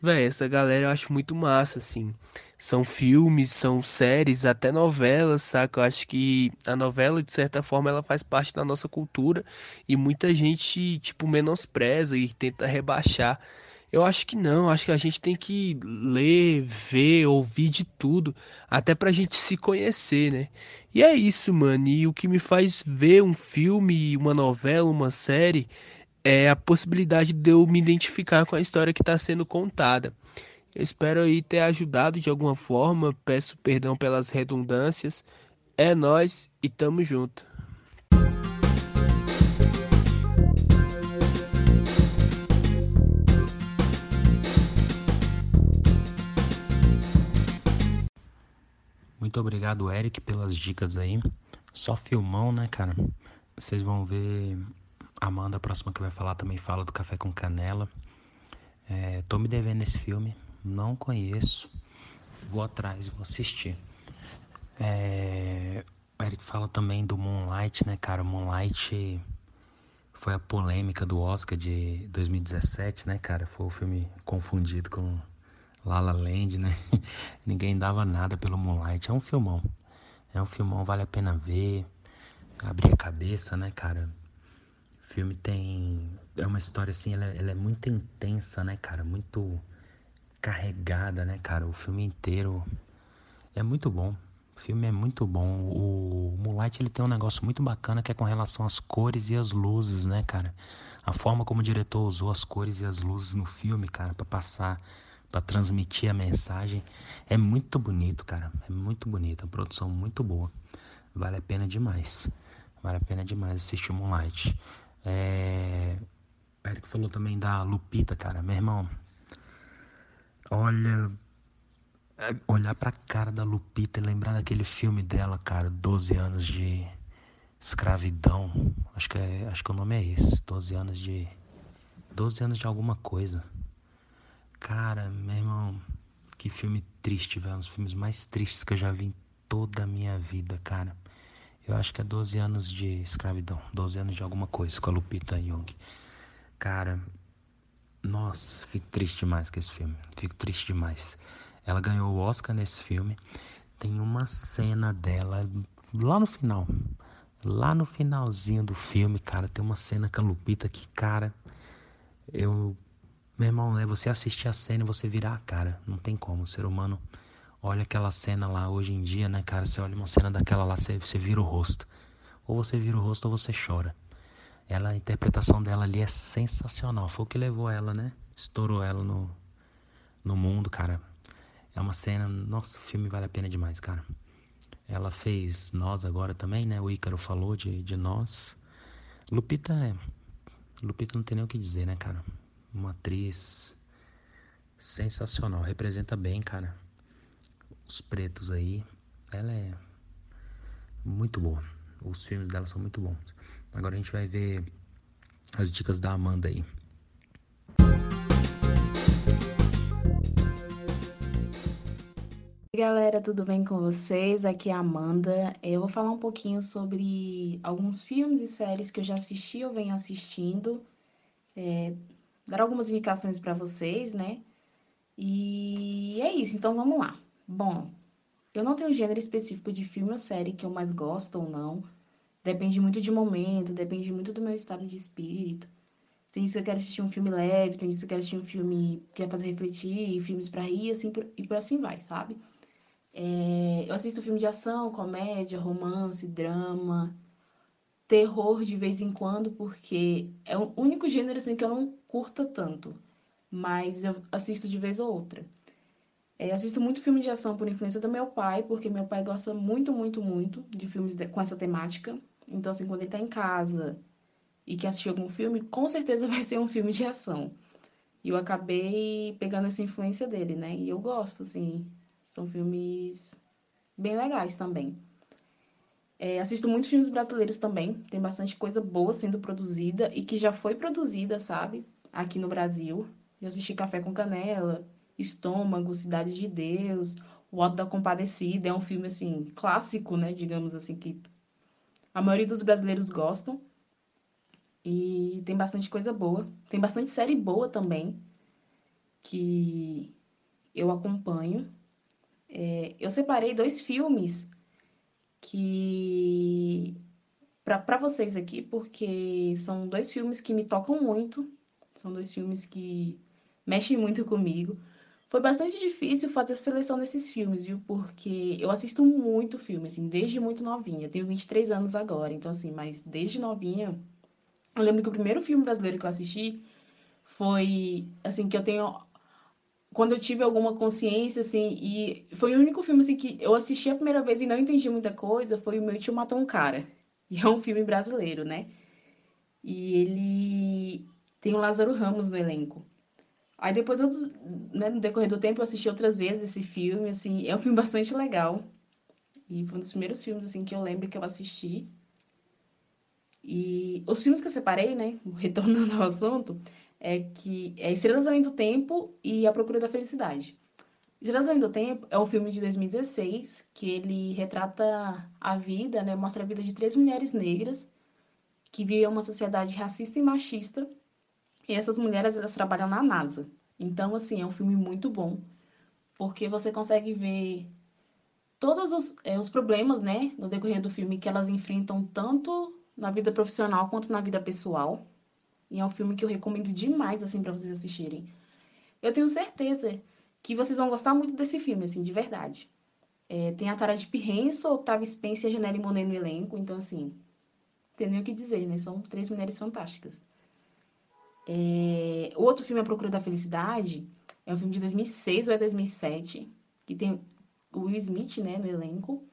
Véi, essa galera eu acho muito massa, assim. São filmes, são séries, até novelas, saca? Eu acho que a novela, de certa forma, ela faz parte da nossa cultura e muita gente, tipo, menospreza e tenta rebaixar. Eu acho que não, acho que a gente tem que ler, ver, ouvir de tudo, até pra gente se conhecer, né? E é isso, mano. E o que me faz ver um filme, uma novela, uma série, é a possibilidade de eu me identificar com a história que está sendo contada. Eu espero aí ter ajudado de alguma forma, peço perdão pelas redundâncias. É nós e tamo junto. Muito obrigado, Eric, pelas dicas aí. Só filmão, né, cara? Vocês vão ver. Amanda, a próxima que vai falar, também fala do Café com Canela. É, tô me devendo esse filme, não conheço. Vou atrás, vou assistir. É, o Eric fala também do Moonlight, né, cara? Moonlight foi a polêmica do Oscar de 2017, né, cara? Foi o filme confundido com La La Land, né? *laughs* Ninguém dava nada pelo Moonlight. É um filmão. É um filmão, vale a pena ver. Abrir a cabeça, né, cara? O filme tem. É uma história assim, ela, é, ela é muito intensa, né, cara? Muito carregada, né, cara? O filme inteiro é muito bom. O filme é muito bom. O Moonlight ele tem um negócio muito bacana que é com relação às cores e às luzes, né, cara? A forma como o diretor usou as cores e as luzes no filme, cara, para passar para transmitir a mensagem. É muito bonito, cara. É muito bonito. A produção muito boa. Vale a pena demais. Vale a pena demais assistir Moonlight. É... O Eric falou também da Lupita, cara. Meu irmão, olha. É, olhar pra cara da Lupita e lembrar daquele filme dela, cara, 12 anos de escravidão. Acho que, é, acho que o nome é esse. 12 anos de. 12 anos de alguma coisa. Cara, meu irmão, que filme triste, velho. Um dos filmes mais tristes que eu já vi em toda a minha vida, cara. Eu acho que é 12 anos de escravidão. 12 anos de alguma coisa com a Lupita Young. Cara, nossa, fico triste demais com esse filme. Fico triste demais. Ela ganhou o Oscar nesse filme. Tem uma cena dela lá no final. Lá no finalzinho do filme, cara, tem uma cena com a Lupita que, cara, eu meu irmão, é você assistir a cena e você virar a cara. Não tem como. O ser humano olha aquela cena lá hoje em dia, né, cara? Você olha uma cena daquela lá, você, você vira o rosto. Ou você vira o rosto ou você chora. Ela, a interpretação dela ali é sensacional. Foi o que levou ela, né? Estourou ela no, no mundo, cara. É uma cena. Nossa, o filme vale a pena demais, cara. Ela fez Nós agora também, né? O Ícaro falou de, de Nós. Lupita é. Lupita não tem nem o que dizer, né, cara? Uma atriz sensacional, representa bem, cara. Os pretos aí, ela é muito boa. Os filmes dela são muito bons. Agora a gente vai ver as dicas da Amanda aí. Galera, tudo bem com vocês? Aqui é a Amanda. Eu vou falar um pouquinho sobre alguns filmes e séries que eu já assisti ou venho assistindo. É, dar algumas indicações para vocês, né? E é isso, então vamos lá. Bom, eu não tenho um gênero específico de filme ou série que eu mais gosto ou não. Depende muito de momento, depende muito do meu estado de espírito. Tem isso que eu quero assistir um filme leve, tem isso que eu quero assistir um filme que vai fazer refletir, filmes para rir, assim, e por assim vai, sabe? É, eu assisto filme de ação, comédia, romance, drama, terror de vez em quando, porque é o único gênero assim que eu não curta tanto, mas eu assisto de vez ou outra. É, assisto muito filme de ação por influência do meu pai, porque meu pai gosta muito, muito, muito de filmes de, com essa temática. Então, assim, quando ele tá em casa e quer assistir algum filme, com certeza *laughs* vai ser um filme de ação. E eu acabei pegando essa influência dele, né? E eu gosto, assim, são filmes bem legais também. É, assisto muitos filmes brasileiros também, tem bastante coisa boa sendo produzida e que já foi produzida, sabe? Aqui no Brasil. Já assisti Café com Canela, Estômago, Cidade de Deus, O Auto da Compadecida. É um filme, assim, clássico, né? Digamos assim, que a maioria dos brasileiros gostam. E tem bastante coisa boa. Tem bastante série boa também, que eu acompanho. É, eu separei dois filmes que para vocês aqui, porque são dois filmes que me tocam muito, são dois filmes que mexem muito comigo. Foi bastante difícil fazer a seleção desses filmes, viu? Porque eu assisto muito filme, assim, desde muito novinha. tenho 23 anos agora, então, assim, mas desde novinha. Eu lembro que o primeiro filme brasileiro que eu assisti foi, assim, que eu tenho quando eu tive alguma consciência, assim, e foi o único filme, assim, que eu assisti a primeira vez e não entendi muita coisa, foi o Meu Tio Matou um Cara. E é um filme brasileiro, né? E ele tem o Lázaro Ramos no elenco. Aí depois, eu, né, no decorrer do tempo, eu assisti outras vezes esse filme, assim, é um filme *laughs* bastante legal. E foi um dos primeiros filmes, assim, que eu lembro que eu assisti. E os filmes que eu separei, né, *laughs* retornando ao assunto, é que é Estrelas Além do Tempo e A Procura da Felicidade. Estrelas Além do Tempo é um filme de 2016 que ele retrata a vida, né, mostra a vida de três mulheres negras que vive uma sociedade racista e machista. E essas mulheres, elas trabalham na NASA. Então, assim, é um filme muito bom, porque você consegue ver todos os, é, os problemas, né, no decorrer do filme que elas enfrentam tanto na vida profissional quanto na vida pessoal. E é um filme que eu recomendo demais, assim, para vocês assistirem. Eu tenho certeza que vocês vão gostar muito desse filme, assim, de verdade. É, tem a Tara de Pirrenso, Octavia Spencer e a Janelle Monet no elenco, então, assim, tem nem o que dizer, né? São três mulheres fantásticas. É... O outro filme, A Procura da Felicidade, é um filme de 2006 ou é 2007, que tem o Will Smith, né, no elenco.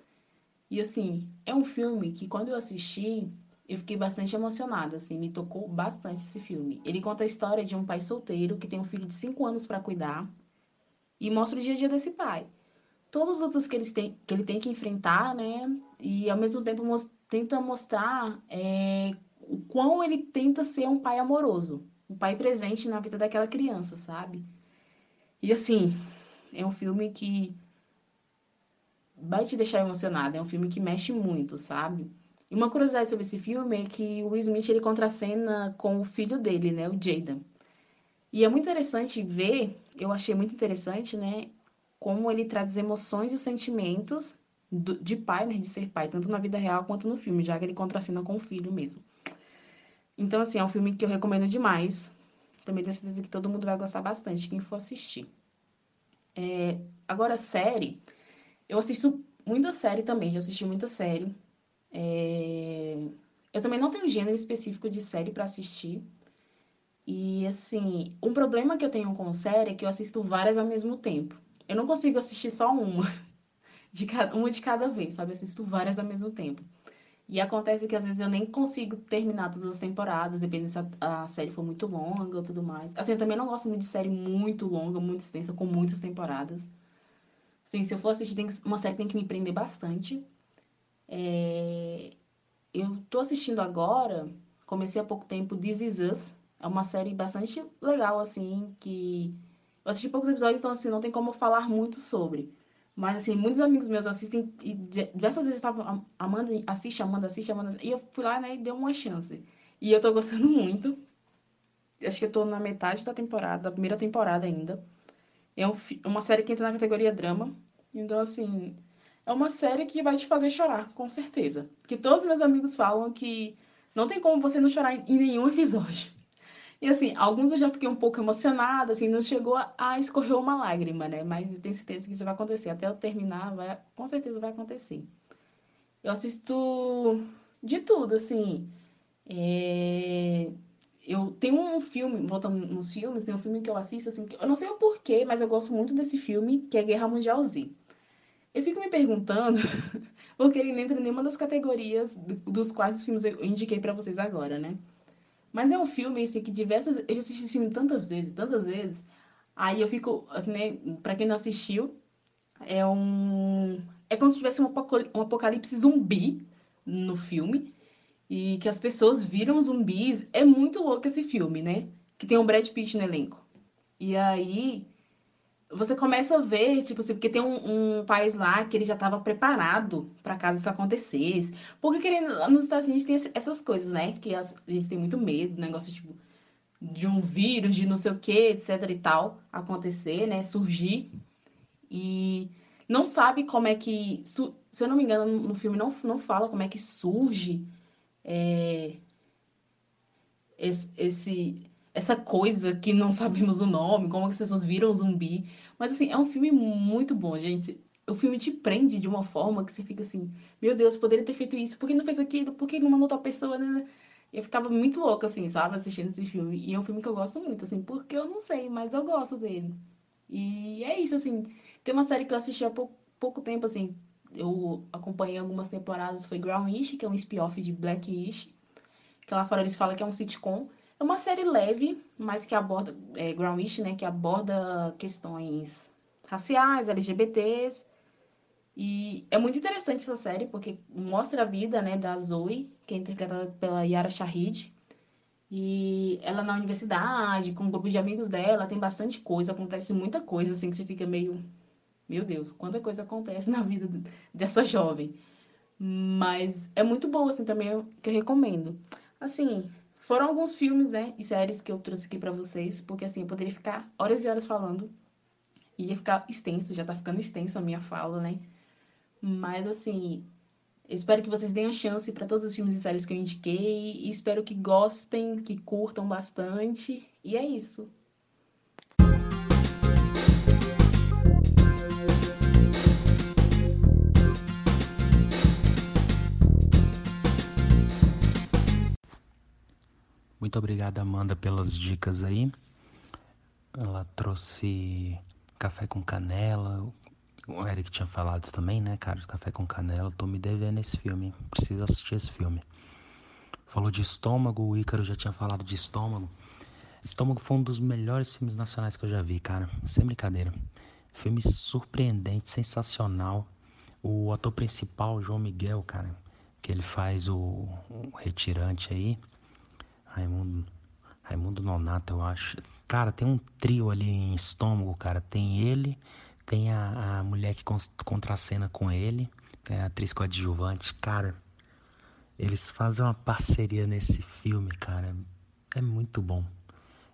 E, assim, é um filme que, quando eu assisti, eu fiquei bastante emocionada, assim, me tocou bastante esse filme. Ele conta a história de um pai solteiro que tem um filho de 5 anos para cuidar e mostra o dia a dia desse pai. Todas as lutas que, eles têm, que ele tem que enfrentar, né, e ao mesmo tempo tenta mostrar é, o quão ele tenta ser um pai amoroso, um pai presente na vida daquela criança, sabe? E assim, é um filme que vai te deixar emocionado, é um filme que mexe muito, sabe? E uma curiosidade sobre esse filme é que o Will Smith ele contracena com o filho dele, né, o Jaden. E é muito interessante ver, eu achei muito interessante, né, como ele traz emoções e os sentimentos do, de pai, né, de ser pai, tanto na vida real quanto no filme, já que ele contracena com o filho mesmo. Então, assim, é um filme que eu recomendo demais. Também tenho certeza que todo mundo vai gostar bastante, quem for assistir. É, agora, série. Eu assisto muita série também, já assisti muita série. É, eu também não tenho um gênero específico de série para assistir. E, assim, um problema que eu tenho com série é que eu assisto várias ao mesmo tempo. Eu não consigo assistir só uma *laughs* de cada, uma de cada vez, sabe? Eu assisto várias ao mesmo tempo. E acontece que às vezes eu nem consigo terminar todas as temporadas, dependendo se a, a, série for muito longa ou tudo mais. Assim, eu também não gosto muito de série muito longa, muito extensa, com muitas temporadas. Assim, se eu for assistir, que, uma série tem que me prender bastante. É, eu tô assistindo agora, comecei há pouco tempo, This Is Us. É uma série bastante legal, assim, que... Eu assisti poucos episódios, então, assim, não tem como falar muito sobre. Mas, assim, muitos amigos meus assistem e diversas vezes estavam, Amanda assiste, Amanda assiste, Amanda E eu fui lá, né, e dei uma chance. E eu tô gostando *laughs* muito. Acho que eu tô na metade da temporada, da primeira temporada ainda. É um, uma série que entra na categoria drama. Então, assim, é uma série que vai te fazer chorar, com certeza. Que todos os meus amigos falam que não tem como você não chorar em nenhum *laughs* episódio. E assim, alguns eu já fiquei um pouco emocionada, assim, não chegou a, escorrer uma lágrima, né? Mas eu tenho certeza que isso vai acontecer. Até eu terminar, vai, com certeza vai acontecer. Eu assisto de tudo, assim. É... Eu tenho um filme, voltando nos filmes, tem um filme que eu assisto, assim, eu não sei o porquê, mas eu gosto muito desse filme, que é Guerra Mundial Z. Eu fico me perguntando, *laughs* porque ele não entra em nenhuma das categorias dos quais os filmes eu indiquei para vocês agora, né? Mas é um filme, assim, que diversas... Eu já assisti esse filme tantas vezes, tantas vezes. Aí eu fico, assim, né? Pra quem não assistiu, é um... É como se tivesse um, apocalipse zumbi no filme. E que as pessoas viram zumbis. É muito louco esse filme, né? Que tem um Brad Pitt no elenco. E aí você começa a ver, tipo assim, porque tem um, um país lá que ele já estava preparado para caso isso acontecesse. Porque querendo, nos Estados Unidos tem essas coisas, né? Que as, eles têm muito medo, negócio tipo de um vírus, de não sei o que, etc e tal, acontecer, né? Surgir. E não sabe como é que. Se eu não me engano, no filme não, não fala como é que surge é, esse, esse essa coisa que não *laughs* sabemos o nome, como as pessoas viram o zumbi. Mas assim, é um filme muito bom, gente. O filme te prende de uma forma que você fica assim, meu Deus, poderia ter feito isso, por que não fez aquilo? Por que não mandou tal pessoa? Né? Eu ficava muito louca, assim, sabe, assistindo esse filme. E é um filme que eu gosto muito, assim, porque eu não sei, mas eu gosto dele. E é isso, assim. Tem uma série que eu assisti há pouco, pouco tempo, assim, eu acompanhei algumas temporadas, foi Grownish, que é um spin-off de Blackish, que lá fora eles falam que é um sitcom. É uma série leve, mas que aborda, é, Grownish, né, que aborda questões raciais, LGBTs. E é muito interessante essa série, porque mostra a vida, né, da Zoe, que é interpretada pela Yara Shahid. E ela na universidade, com um grupo de amigos dela, tem bastante coisa, acontece muita coisa, assim, que você fica meio... Meu Deus, quanta coisa acontece na vida dessa jovem. Mas é muito boa, assim, também, que eu recomendo. Assim, foram alguns filmes, né, e séries que eu trouxe aqui para vocês, porque assim, eu poderia ficar horas e horas falando. Ia ficar extenso, já tá ficando extenso a minha fala, né? Mas assim, espero que vocês deem a chance para todos os filmes e séries que eu indiquei e espero que gostem, que curtam bastante. E é isso. Muito obrigado, Amanda, pelas dicas aí. Ela trouxe café com canela. O Eric tinha falado também, né, cara? Café com canela. Tô me devendo esse filme. Preciso assistir esse filme. Falou de estômago. O Ícaro já tinha falado de estômago. Estômago foi um dos melhores filmes nacionais que eu já vi, cara. Sem brincadeira. Filme surpreendente, sensacional. O ator principal, João Miguel, cara, que ele faz o, o retirante aí. Raimundo, Raimundo Nonato, eu acho. Cara, tem um trio ali em estômago, cara. Tem ele, tem a, a mulher que contracena com ele, tem a atriz coadjuvante. Cara, eles fazem uma parceria nesse filme, cara. É muito bom.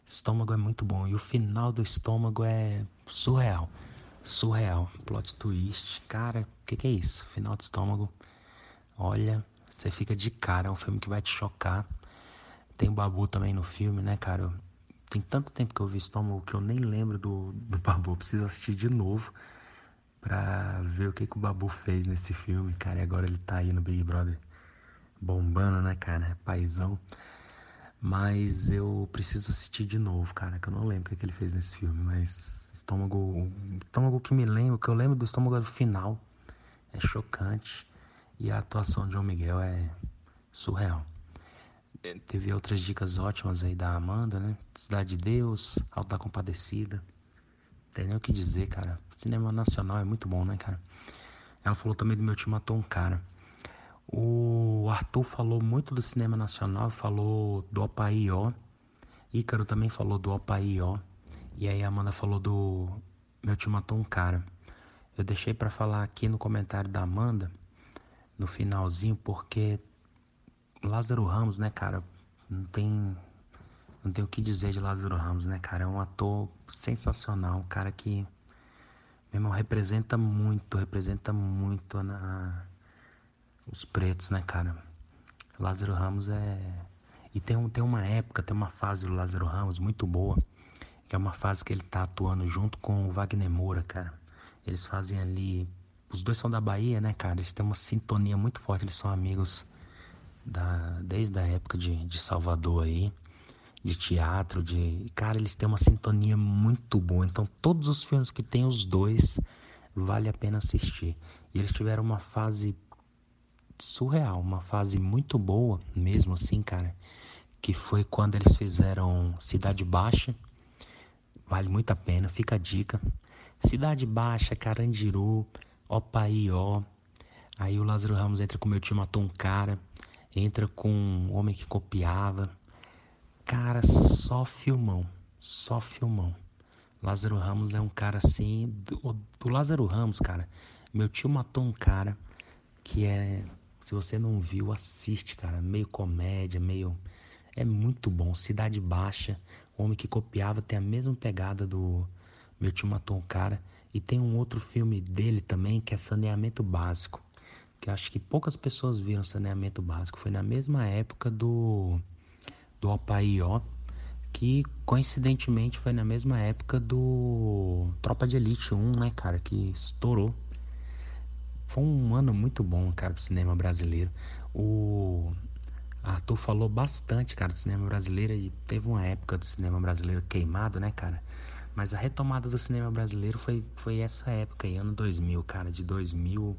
Estômago é muito bom. E o final do estômago é surreal. Surreal. Plot twist. Cara, o que, que é isso? Final do estômago. Olha, você fica de cara. É um filme que vai te chocar. Tem o Babu também no filme, né, cara? Tem tanto tempo que eu vi Estômago que eu nem lembro do, do Babu. Eu preciso assistir de novo pra ver o que, que o Babu fez nesse filme, cara. E agora ele tá aí no Big Brother bombando, né, cara? Paizão. Mas eu preciso assistir de novo, cara, que eu não lembro o que, que ele fez nesse filme. Mas estômago. Estômago que me lembro, que eu lembro do estômago do final. É chocante. E a atuação de João Miguel é surreal. Teve outras dicas ótimas aí da Amanda, né? Cidade de Deus, Alta da Compadecida. Tem nem o que dizer, cara. Cinema nacional é muito bom, né, cara? Ela falou também do meu time matou um cara. O Arthur falou muito do cinema nacional, falou do Opaió. Ícaro também falou do Opaió. E aí a Amanda falou do meu time matou um cara. Eu deixei para falar aqui no comentário da Amanda, no finalzinho, porque Lázaro Ramos, né, cara? Não tem. Não tem o que dizer de Lázaro Ramos, né, cara? É um ator sensacional, um cara que, meu irmão, representa muito, representa muito na, os pretos, né, cara? Lázaro Ramos é. E tem, um, tem uma época, tem uma fase do Lázaro Ramos muito boa, que é uma fase que ele tá atuando junto com o Wagner Moura, cara. Eles fazem ali. Os dois são da Bahia, né, cara? Eles têm uma sintonia muito forte, eles são amigos da, desde a época de, de Salvador aí, de teatro, de. Cara, eles têm uma sintonia muito boa. Então, todos os filmes que tem os dois, vale a pena assistir. E eles tiveram uma fase surreal, uma fase muito boa, mesmo assim, cara, que foi quando eles fizeram Cidade Baixa. Vale muito a pena, fica a dica. Cidade Baixa, Carandiru, Opaió. Aí o Lázaro Ramos entra com o meu time, matou um cara entra com um homem que copiava. Cara, só filmão, só filmão. Lázaro Ramos é um cara assim. Do, do Lázaro Ramos, cara, meu tio matou um cara que é. Se você não viu, assiste, cara. Meio comédia, meio. É muito bom. Cidade Baixa. O homem que copiava tem a mesma pegada do Meu tio matou um cara. E tem um outro filme dele também que é Saneamento Básico que acho que poucas pessoas viram saneamento básico. Foi na mesma época do, do Opaió, que coincidentemente foi na mesma época do Tropa de Elite 1, né, cara, que estourou. Foi um ano muito bom, cara, pro cinema brasileiro. O Arthur falou bastante, cara, do cinema brasileiro e teve uma época do cinema brasileiro queimado, né, cara? Mas a retomada do cinema brasileiro foi, foi essa época aí, ano 2000, cara, de 2000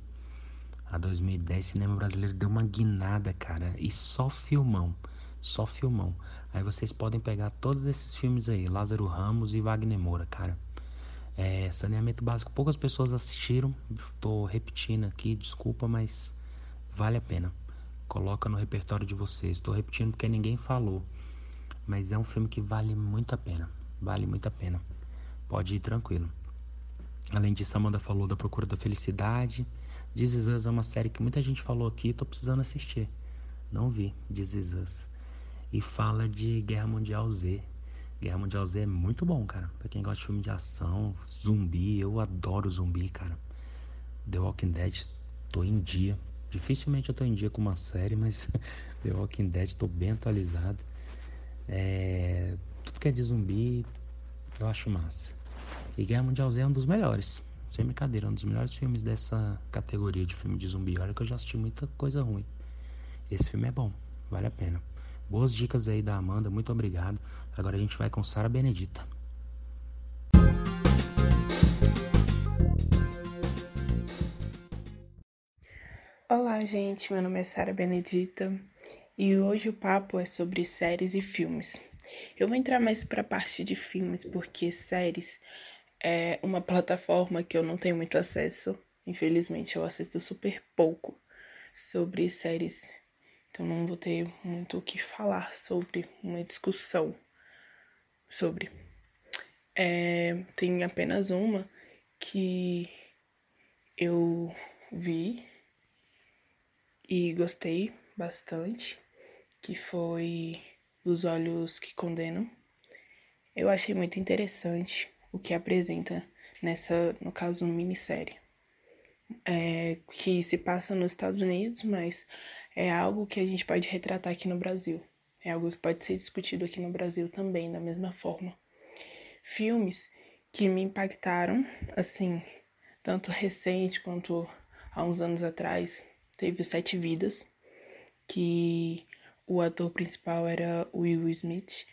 a 2010, cinema brasileiro deu uma guinada, cara. E só filmão. Só filmão. Aí vocês podem pegar todos esses filmes aí, Lázaro Ramos e Wagner Moura, cara. É, saneamento básico, poucas pessoas assistiram. Tô repetindo aqui, desculpa, mas vale a pena. Coloca no repertório de vocês. Tô repetindo porque ninguém falou. Mas é um filme que vale muito a pena. Vale muito a pena. Pode ir tranquilo. Além disso, Amanda falou da Procura da Felicidade. This é uma série que muita gente falou aqui, tô precisando assistir. Não vi This e fala de Guerra Mundial Z. Guerra Mundial Z é muito bom, cara. Pra quem gosta de filme de ação, zumbi, eu adoro zumbi, cara. The Walking Dead, tô em dia. Dificilmente eu tô em dia com uma série, mas *laughs* The Walking Dead tô bem atualizado. É... Tudo que é de zumbi, eu acho massa. E Guerra Mundial Z é um dos melhores. Sem brincadeira, é um dos melhores filmes dessa categoria de filme de zumbi. Olha que eu já assisti muita coisa ruim. Esse filme é bom, vale a pena. Boas dicas aí da Amanda, muito obrigado. Agora a gente vai com Sara Benedita. Olá, gente. Meu nome é Sara Benedita e hoje o papo é sobre séries e filmes. Eu vou entrar mais para a parte de filmes porque séries é uma plataforma que eu não tenho muito acesso. Infelizmente, eu assisto super pouco sobre séries, então não vou ter muito o que falar sobre uma discussão sobre. É, tem apenas uma que eu vi e gostei bastante, que foi Os Olhos que Condenam. Eu achei muito interessante o que apresenta nessa, no caso, minissérie. É, que se passa nos Estados Unidos, mas é algo que a gente pode retratar aqui no Brasil. É algo que pode ser discutido aqui no Brasil também, da mesma forma. Filmes que me impactaram, assim, tanto recente quanto há uns anos atrás, teve o Sete Vidas, que o ator principal era Will Smith,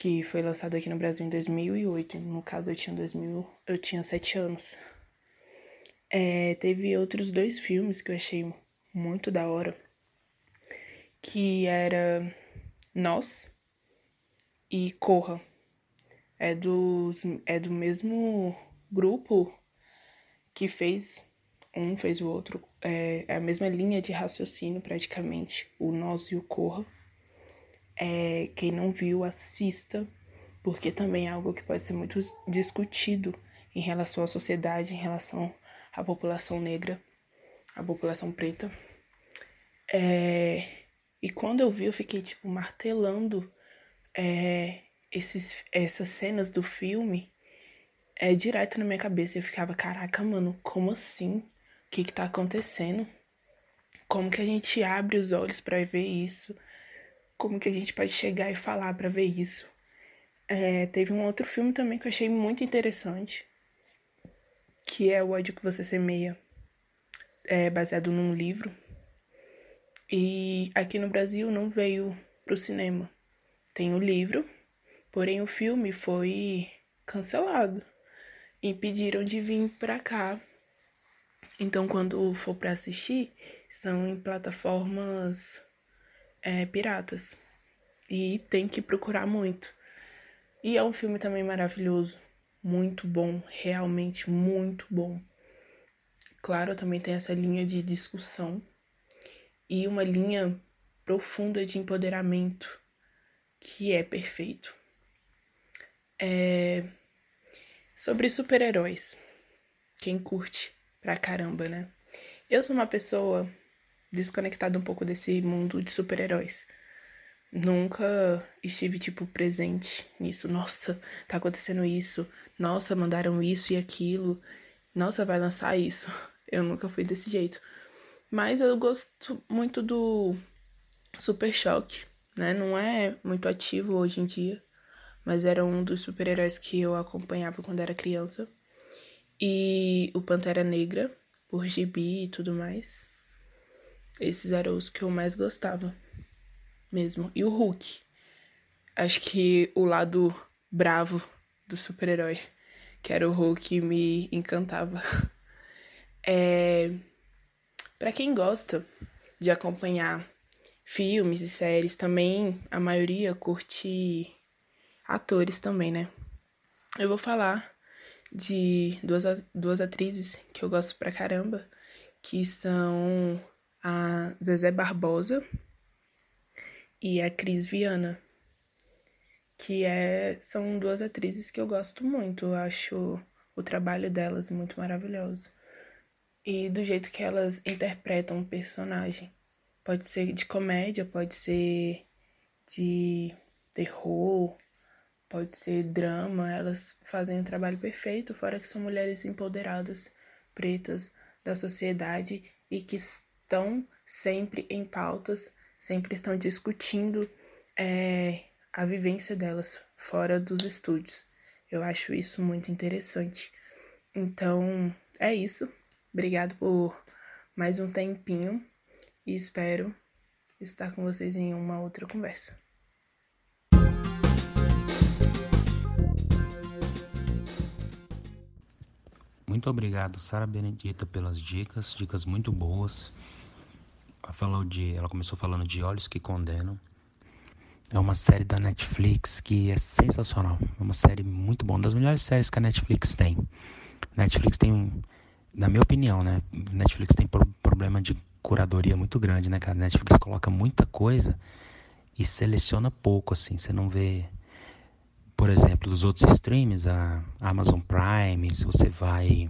que foi lançado aqui no Brasil em 2008. No caso, eu tinha 2000, eu tinha sete anos. É, teve outros dois filmes que eu achei muito da hora, que era Nós e Corra. É, dos, é do mesmo grupo que fez um fez o outro, é, é a mesma linha de raciocínio praticamente, o nós e o corra. É, quem não viu, assista, porque também é algo que pode ser muito discutido em relação à sociedade, em relação à população negra, à população preta. É, e quando eu vi, eu fiquei tipo martelando é, esses, essas cenas do filme é direto na minha cabeça. Eu ficava, caraca, mano, como assim? o que está acontecendo, como que a gente abre os olhos para ver isso, como que a gente pode chegar e falar para ver isso. É, teve um outro filme também que eu achei muito interessante, que é O ódio que você semeia, é baseado num livro. E aqui no Brasil não veio pro cinema. Tem o livro, porém o filme foi cancelado. Impediram de vir para cá então, quando for para assistir, são em plataformas é, piratas. E tem que procurar muito. E é um filme também maravilhoso. Muito bom. Realmente muito bom. Claro, também tem essa linha de discussão. E uma linha profunda de empoderamento. Que é perfeito. É... Sobre super-heróis. Quem curte pra caramba, né? Eu sou uma pessoa desconectada um pouco desse mundo de super-heróis. Nunca estive, tipo, presente nisso. Nossa, tá acontecendo isso. Nossa, mandaram isso e aquilo. Nossa, vai lançar isso. *laughs* Eu nunca fui desse jeito. Mas eu gosto muito do Super Choque, né? Não é muito ativo hoje em dia, mas era um dos super-heróis que eu acompanhava quando era criança e o Pantera Negra, por gibi e tudo mais. Esses eram os que eu mais gostava mesmo. E o Hulk. Acho que o lado bravo do super-herói, que era o Hulk, me encantava. *laughs* É... Para quem gosta de acompanhar filmes e séries, também a maioria curte atores também, né? Eu vou falar de duas, duas atrizes que eu gosto pra caramba, que são a Zezé Barbosa e a Cris Viana, que é, são duas atrizes que eu gosto muito, eu acho o trabalho delas muito maravilhoso. E do jeito que elas interpretam um personagem. Pode ser de comédia, pode ser de terror, pode ser drama, elas fazem um trabalho perfeito, fora que são mulheres empoderadas, pretas da sociedade e que estão sempre em pautas, sempre estão discutindo é, a vivência delas fora dos estúdios. Eu acho isso muito interessante. Então, é isso. Obrigado por mais um tempinho e espero estar com vocês em uma outra conversa. Muito obrigado, Sara Benedita, pelas dicas, dicas muito boas. Falou de, ela começou falando de Olhos que Condenam. É uma série da Netflix que é sensacional. É uma série muito boa, uma das melhores séries que a Netflix tem. Netflix tem na minha opinião, né? Netflix tem pro, problema de curadoria muito grande, né, cara? Netflix coloca muita coisa e seleciona pouco, assim. Você não vê, por exemplo, dos outros streams, a Amazon Prime, se você vai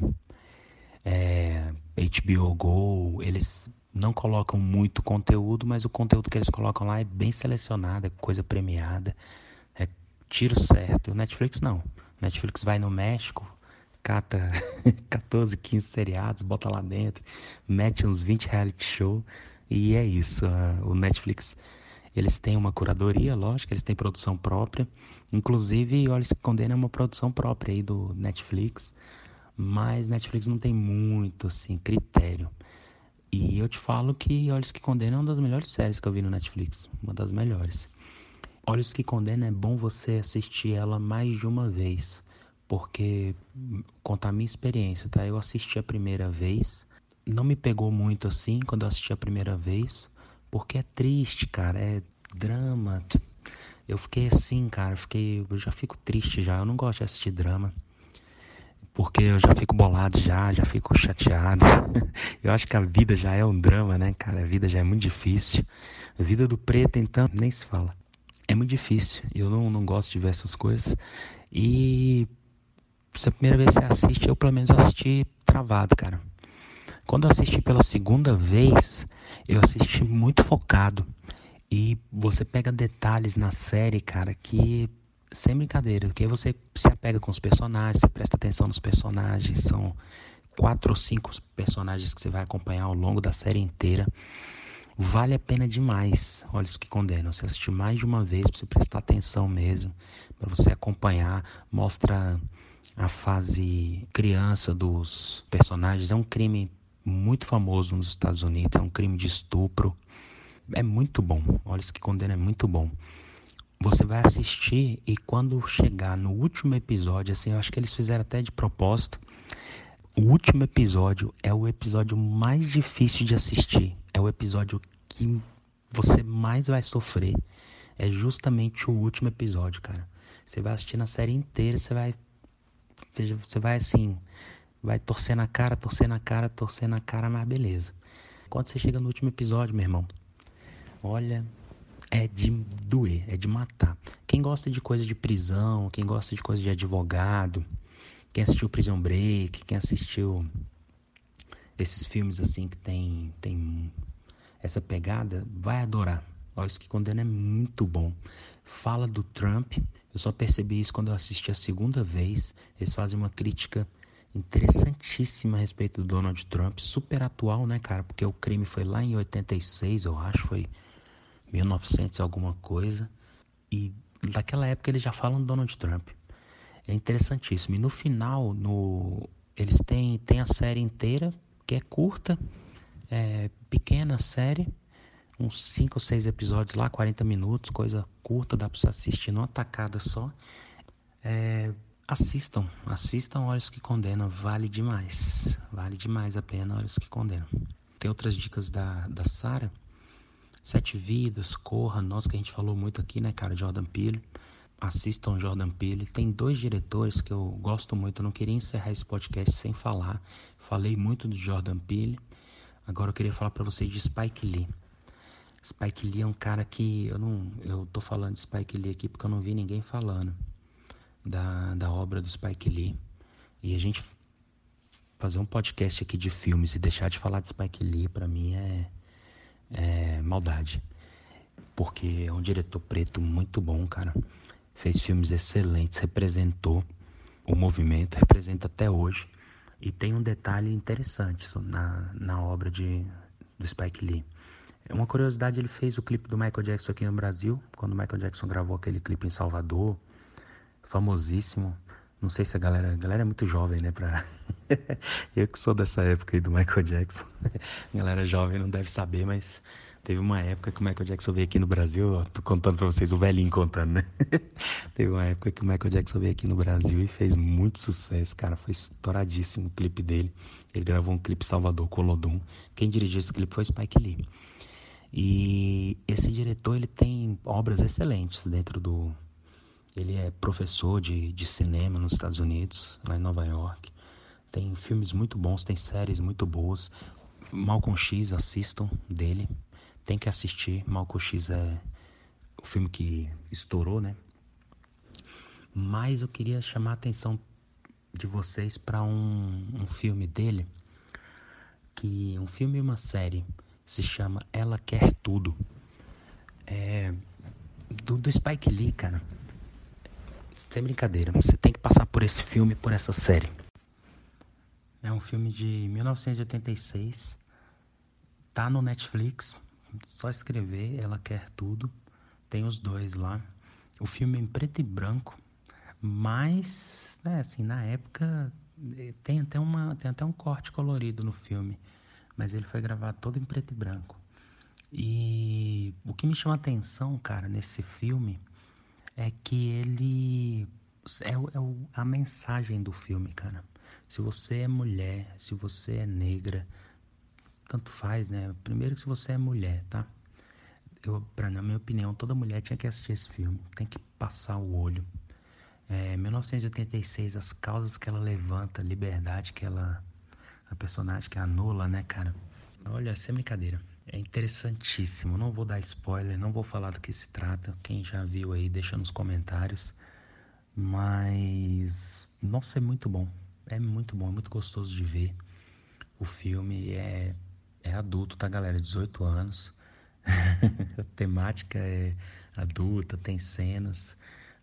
é, HBO Go, eles não colocam muito conteúdo, mas o conteúdo que eles colocam lá é bem selecionado, é coisa premiada, é tiro certo. O Netflix não. Netflix vai no México, cata *laughs* 14, 15 seriados, bota lá dentro, mete uns 20 reality show e é isso. O Netflix, eles têm uma curadoria, lógico, eles têm produção própria. Inclusive, Olhos que Condena é uma produção própria aí do Netflix, mas Netflix não tem muito, assim, critério. E eu te falo que Olhos que Condena é uma das melhores séries que eu vi no Netflix, uma das melhores. Olhos que Condena é bom você assistir ela mais de uma vez porque contar a minha experiência, tá? Eu assisti a primeira vez, não me pegou muito assim quando eu assisti a primeira vez, porque é triste, cara, é drama. Eu fiquei assim, cara, fiquei, eu já fico triste já, eu não gosto de assistir drama. Porque eu já fico bolado já, já fico chateado. *laughs* eu acho que a vida já é um drama, né, cara? A vida já é muito difícil. A vida do preto, então, nem se fala. É muito difícil. Eu não, não gosto de ver essas coisas. E se a primeira vez você assiste, eu pelo menos assisti travado, cara. Quando eu assisti pela segunda vez, eu assisti muito focado. E você pega detalhes na série, cara, que sem brincadeira, que aí você se apega com os personagens, você presta atenção nos personagens, são quatro ou cinco personagens que você vai acompanhar ao longo da série inteira. Vale a pena demais. Olha isso que condenam. Você assistir mais de uma vez para você prestar atenção mesmo, para você acompanhar, mostra a fase criança dos personagens. É um crime muito famoso nos Estados Unidos, é um crime de estupro. É muito bom. Olha isso que condena é muito bom. Você vai assistir e quando chegar no último episódio, assim, eu acho que eles fizeram até de propósito. O último episódio é o episódio mais difícil de assistir. É o episódio que você mais vai sofrer. É justamente o último episódio, cara. Você vai assistir na série inteira, você vai você, vai assim, vai torcer na cara, torcer na cara, torcer na cara, mas beleza. Quando você chega no último episódio, meu irmão, olha, é de doer, é de matar. Quem gosta de coisa de prisão, quem gosta de coisa de advogado, quem assistiu Prison Break, quem assistiu esses filmes assim que tem, tem essa pegada, vai adorar. Olha, isso que condena é muito bom. Fala do Trump, eu só percebi isso quando eu assisti a segunda vez. Eles fazem uma crítica interessantíssima a respeito do Donald Trump, super atual, né, cara? Porque o crime foi lá em 86, eu acho, foi 1900 alguma coisa. E daquela época eles já falam do Donald Trump. É interessantíssimo. E no final, no eles têm, têm a série inteira, que é curta, é pequena série, uns 5 ou 6 episódios lá, 40 minutos, coisa curta, dá você assistir numa tacada só. É, assistam, assistam Olhos que Condenam, vale demais, vale demais a pena Olhos que Condenam. Tem outras dicas da, da Sara, Sete Vidas, Corra, nós que a gente falou muito aqui, né, cara, Jordan Peele. Assistam Jordan Peele. Tem dois diretores que eu gosto muito. Eu não queria encerrar esse podcast sem falar. Falei muito do Jordan Peele. Agora eu queria falar para vocês de Spike Lee. Spike Lee é um cara que eu não. Eu tô falando de Spike Lee aqui porque eu não vi ninguém falando da, da obra do Spike Lee. E a gente fazer um podcast aqui de filmes e deixar de falar de Spike Lee, para mim é, é maldade. porque é um diretor preto muito bom, cara. Fez filmes excelentes, representou o movimento, representa até hoje. E tem um detalhe interessante na, na obra de, do Spike Lee. É uma curiosidade, ele fez o clipe do Michael Jackson aqui no Brasil, quando o Michael Jackson gravou aquele clipe em Salvador, famosíssimo. Não sei se a galera, a galera é muito jovem, né, pra... *laughs* Eu que sou dessa época aí do Michael Jackson. *laughs* a galera jovem não deve saber, mas Teve uma época que o Michael Jackson veio aqui no Brasil, ó, tô contando pra vocês, o velhinho contando, né? *laughs* Teve uma época que o Michael Jackson veio aqui no Brasil e fez muito sucesso, cara. Foi estouradíssimo o clipe dele. Ele gravou um clipe Salvador Colodum. Quem dirigiu esse clipe foi Spike Lee. E esse diretor, ele tem obras excelentes dentro do... Ele é professor de, de cinema nos Estados Unidos, lá em Nova York. Tem filmes muito bons, tem séries muito boas. Malcolm X, assistam dele tem que assistir. Malcolm X é o filme que estourou, né? Mas eu queria chamar a atenção de vocês para um, um filme dele, que um filme e uma série se chama Ela Quer Tudo. É do, do Spike Lee, cara. Sem brincadeira, você tem que passar por esse filme, por essa série. É um filme de 1986. Tá no Netflix, só escrever, ela quer tudo. Tem os dois lá. O filme é em preto e branco, mas, né, assim, na época eh, tem até, uma, tem até um corte colorido no filme, mas ele foi gravado todo em preto e branco. E o que me chama atenção, cara, nesse filme é que ele é, é a mensagem do filme, cara. Se você é mulher, se você é negra, tanto faz, né? Primeiro que se você é mulher, tá? Eu, pra, na minha opinião, toda mulher tinha que assistir esse filme. Tem que passar o olho. É, 1986, as causas que ela levanta, liberdade que ela... A personagem que anula, né, cara? Olha, sem brincadeira. É interessantíssimo. Não vou dar spoiler, não vou falar do que se trata. Quem já viu aí, deixa nos comentários. Mas... Nossa, é muito bom. É muito bom, é muito gostoso de ver. O filme é é adulto, tá, galera? 18 anos. *laughs* a temática é adulta, tem cenas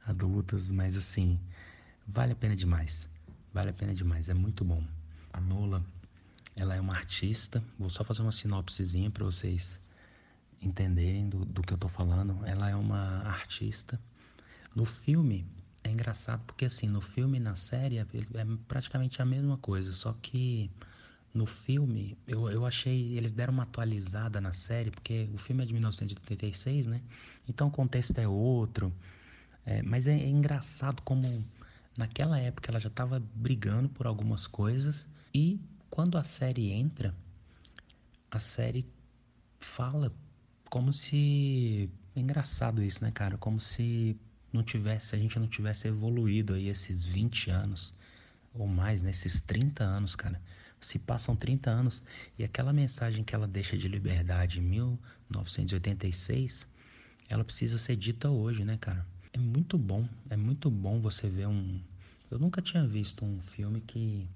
adultas, mas assim, vale a pena demais. Vale a pena demais, é muito bom. A Nola, ela é uma artista. Vou só fazer uma sinopsezinha para vocês entenderem do, do que eu tô falando. Ela é uma artista. No filme, é engraçado porque assim, no filme e na série é, é praticamente a mesma coisa, só que no filme, eu, eu achei. Eles deram uma atualizada na série, porque o filme é de 1986, né? Então o contexto é outro. É, mas é, é, engraçado como naquela época ela já estava brigando por algumas coisas. E quando a série entra, a série fala como se. É engraçado isso, né, cara? Como se não tivesse, a gente não tivesse evoluído aí esses 20 anos ou mais, nesses né? 30 anos, cara se passam 30 anos e aquela mensagem que ela deixa de liberdade em 1986, ela precisa ser dita hoje, né, cara? É muito bom, é muito bom você ver um. Eu nunca tinha visto um filme que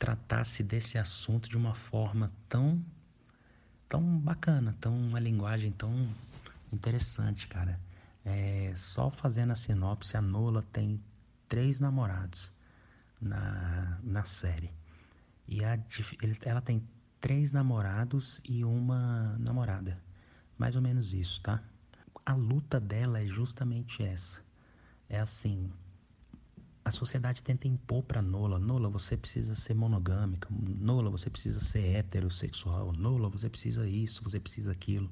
tratasse desse assunto de uma forma tão tão bacana, tão uma linguagem tão interessante, cara. É, só fazendo a sinopse, a Nola tem três namorados na, na série. E a, ela tem três namorados e uma namorada. Mais ou menos isso, tá? A luta dela é justamente essa. É assim, a sociedade tenta impor para Nola, Nola, você precisa ser monogâmica, Nola, você precisa ser heterossexual, Nola, você precisa isso, você precisa aquilo.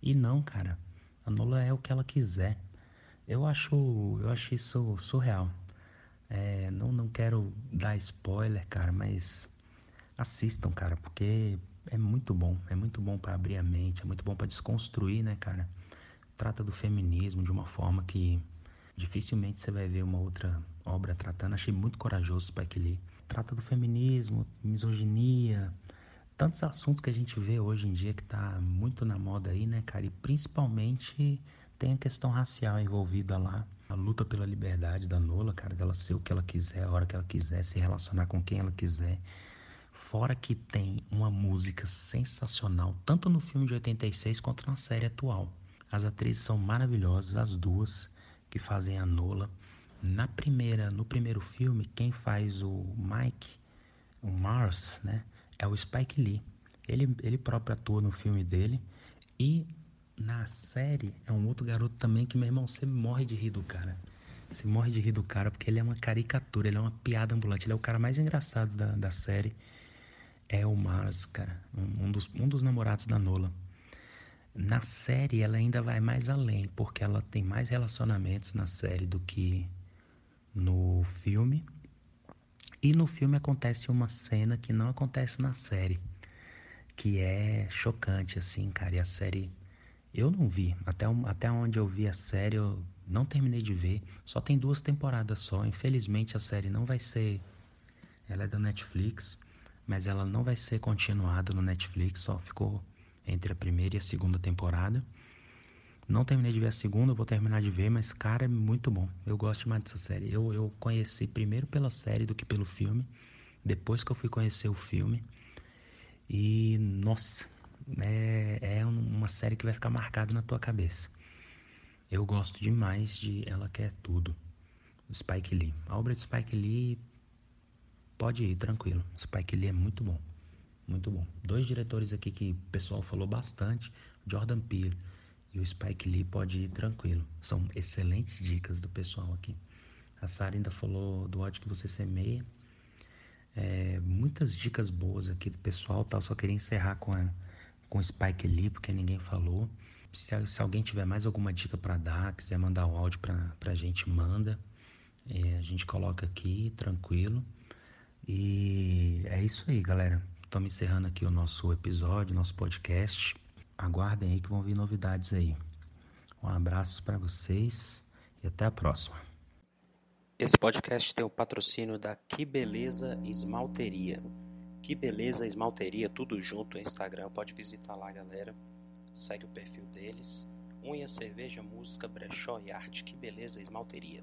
E não, cara. A Nola é o que ela quiser. Eu acho, eu acho isso surreal. É, não, não quero dar spoiler, cara, mas assistam, cara, porque é muito bom, é muito bom para abrir a mente, é muito bom para desconstruir, né, cara? Trata do feminismo de uma forma que dificilmente você vai ver uma outra obra tratando. Achei muito corajoso Spike Lee. Trata do feminismo, misoginia, tantos assuntos que a gente vê hoje em dia que tá muito na moda aí, né, cara? E principalmente tem a questão racial envolvida lá. A luta pela liberdade da Nola, cara, dela ser o que ela quiser, a hora que ela quiser, se relacionar com quem ela quiser. Fora que tem uma música sensacional, tanto no filme de 86 quanto na série atual. As atrizes são maravilhosas, as duas que fazem a Nola. Na primeira, no primeiro filme, quem faz o Mike, o Mars, né, é o Spike Lee. Ele, ele próprio atua no filme dele e na série é um outro garoto também que meu irmão você morre de rir do cara. Você morre de rir do cara porque ele é uma caricatura, ele é uma piada ambulante, ele é o cara mais engraçado da, da série. É o Mars, cara, um, um dos, um dos namorados da Nola. Na série ela ainda vai mais além, porque ela tem mais relacionamentos na série do que no filme. E no filme acontece uma cena que não acontece na série, que é chocante assim, cara. E a série eu não vi, até, até onde eu vi a série eu não terminei de ver. Só tem duas temporadas só. Infelizmente a série não vai ser ela é da Netflix, mas ela não vai ser continuada no Netflix, só ficou entre a primeira e a segunda temporada. Não terminei de ver a segunda, vou terminar de ver, mas cara, é muito bom. Eu gosto demais dessa série. Eu, eu conheci primeiro pela série do que pelo filme. Depois que eu fui conhecer o filme. E, nossa, é, é uma série que vai ficar marcada na tua cabeça. Eu gosto demais de Ela Quer Tudo, Spike Lee. A obra de Spike Lee pode ir, tranquilo. Spike Lee é muito bom. Muito bom. Dois diretores aqui que o pessoal falou bastante, Jordan Peele e o Spike Lee pode ir tranquilo. São excelentes dicas do pessoal aqui. A Sara ainda falou do ódio que você semeia. É, muitas dicas boas aqui do pessoal, tá? só queria encerrar com a, com o Spike Lee, porque ninguém falou. Se, se alguém tiver mais alguma dica para dar, quiser mandar um áudio pra, pra gente, manda. É, a gente coloca aqui, tranquilo. E é isso aí, galera. Estamos encerrando aqui o nosso episódio, nosso podcast. Aguardem aí que vão vir novidades aí. Um abraço para vocês e até a próxima. Esse podcast tem o patrocínio da Que Beleza Esmalteria. Que Beleza Esmalteria, tudo junto no Instagram. Pode visitar lá, galera. Segue o perfil deles. Unha, cerveja, música, brechó e arte. Que Beleza Esmalteria.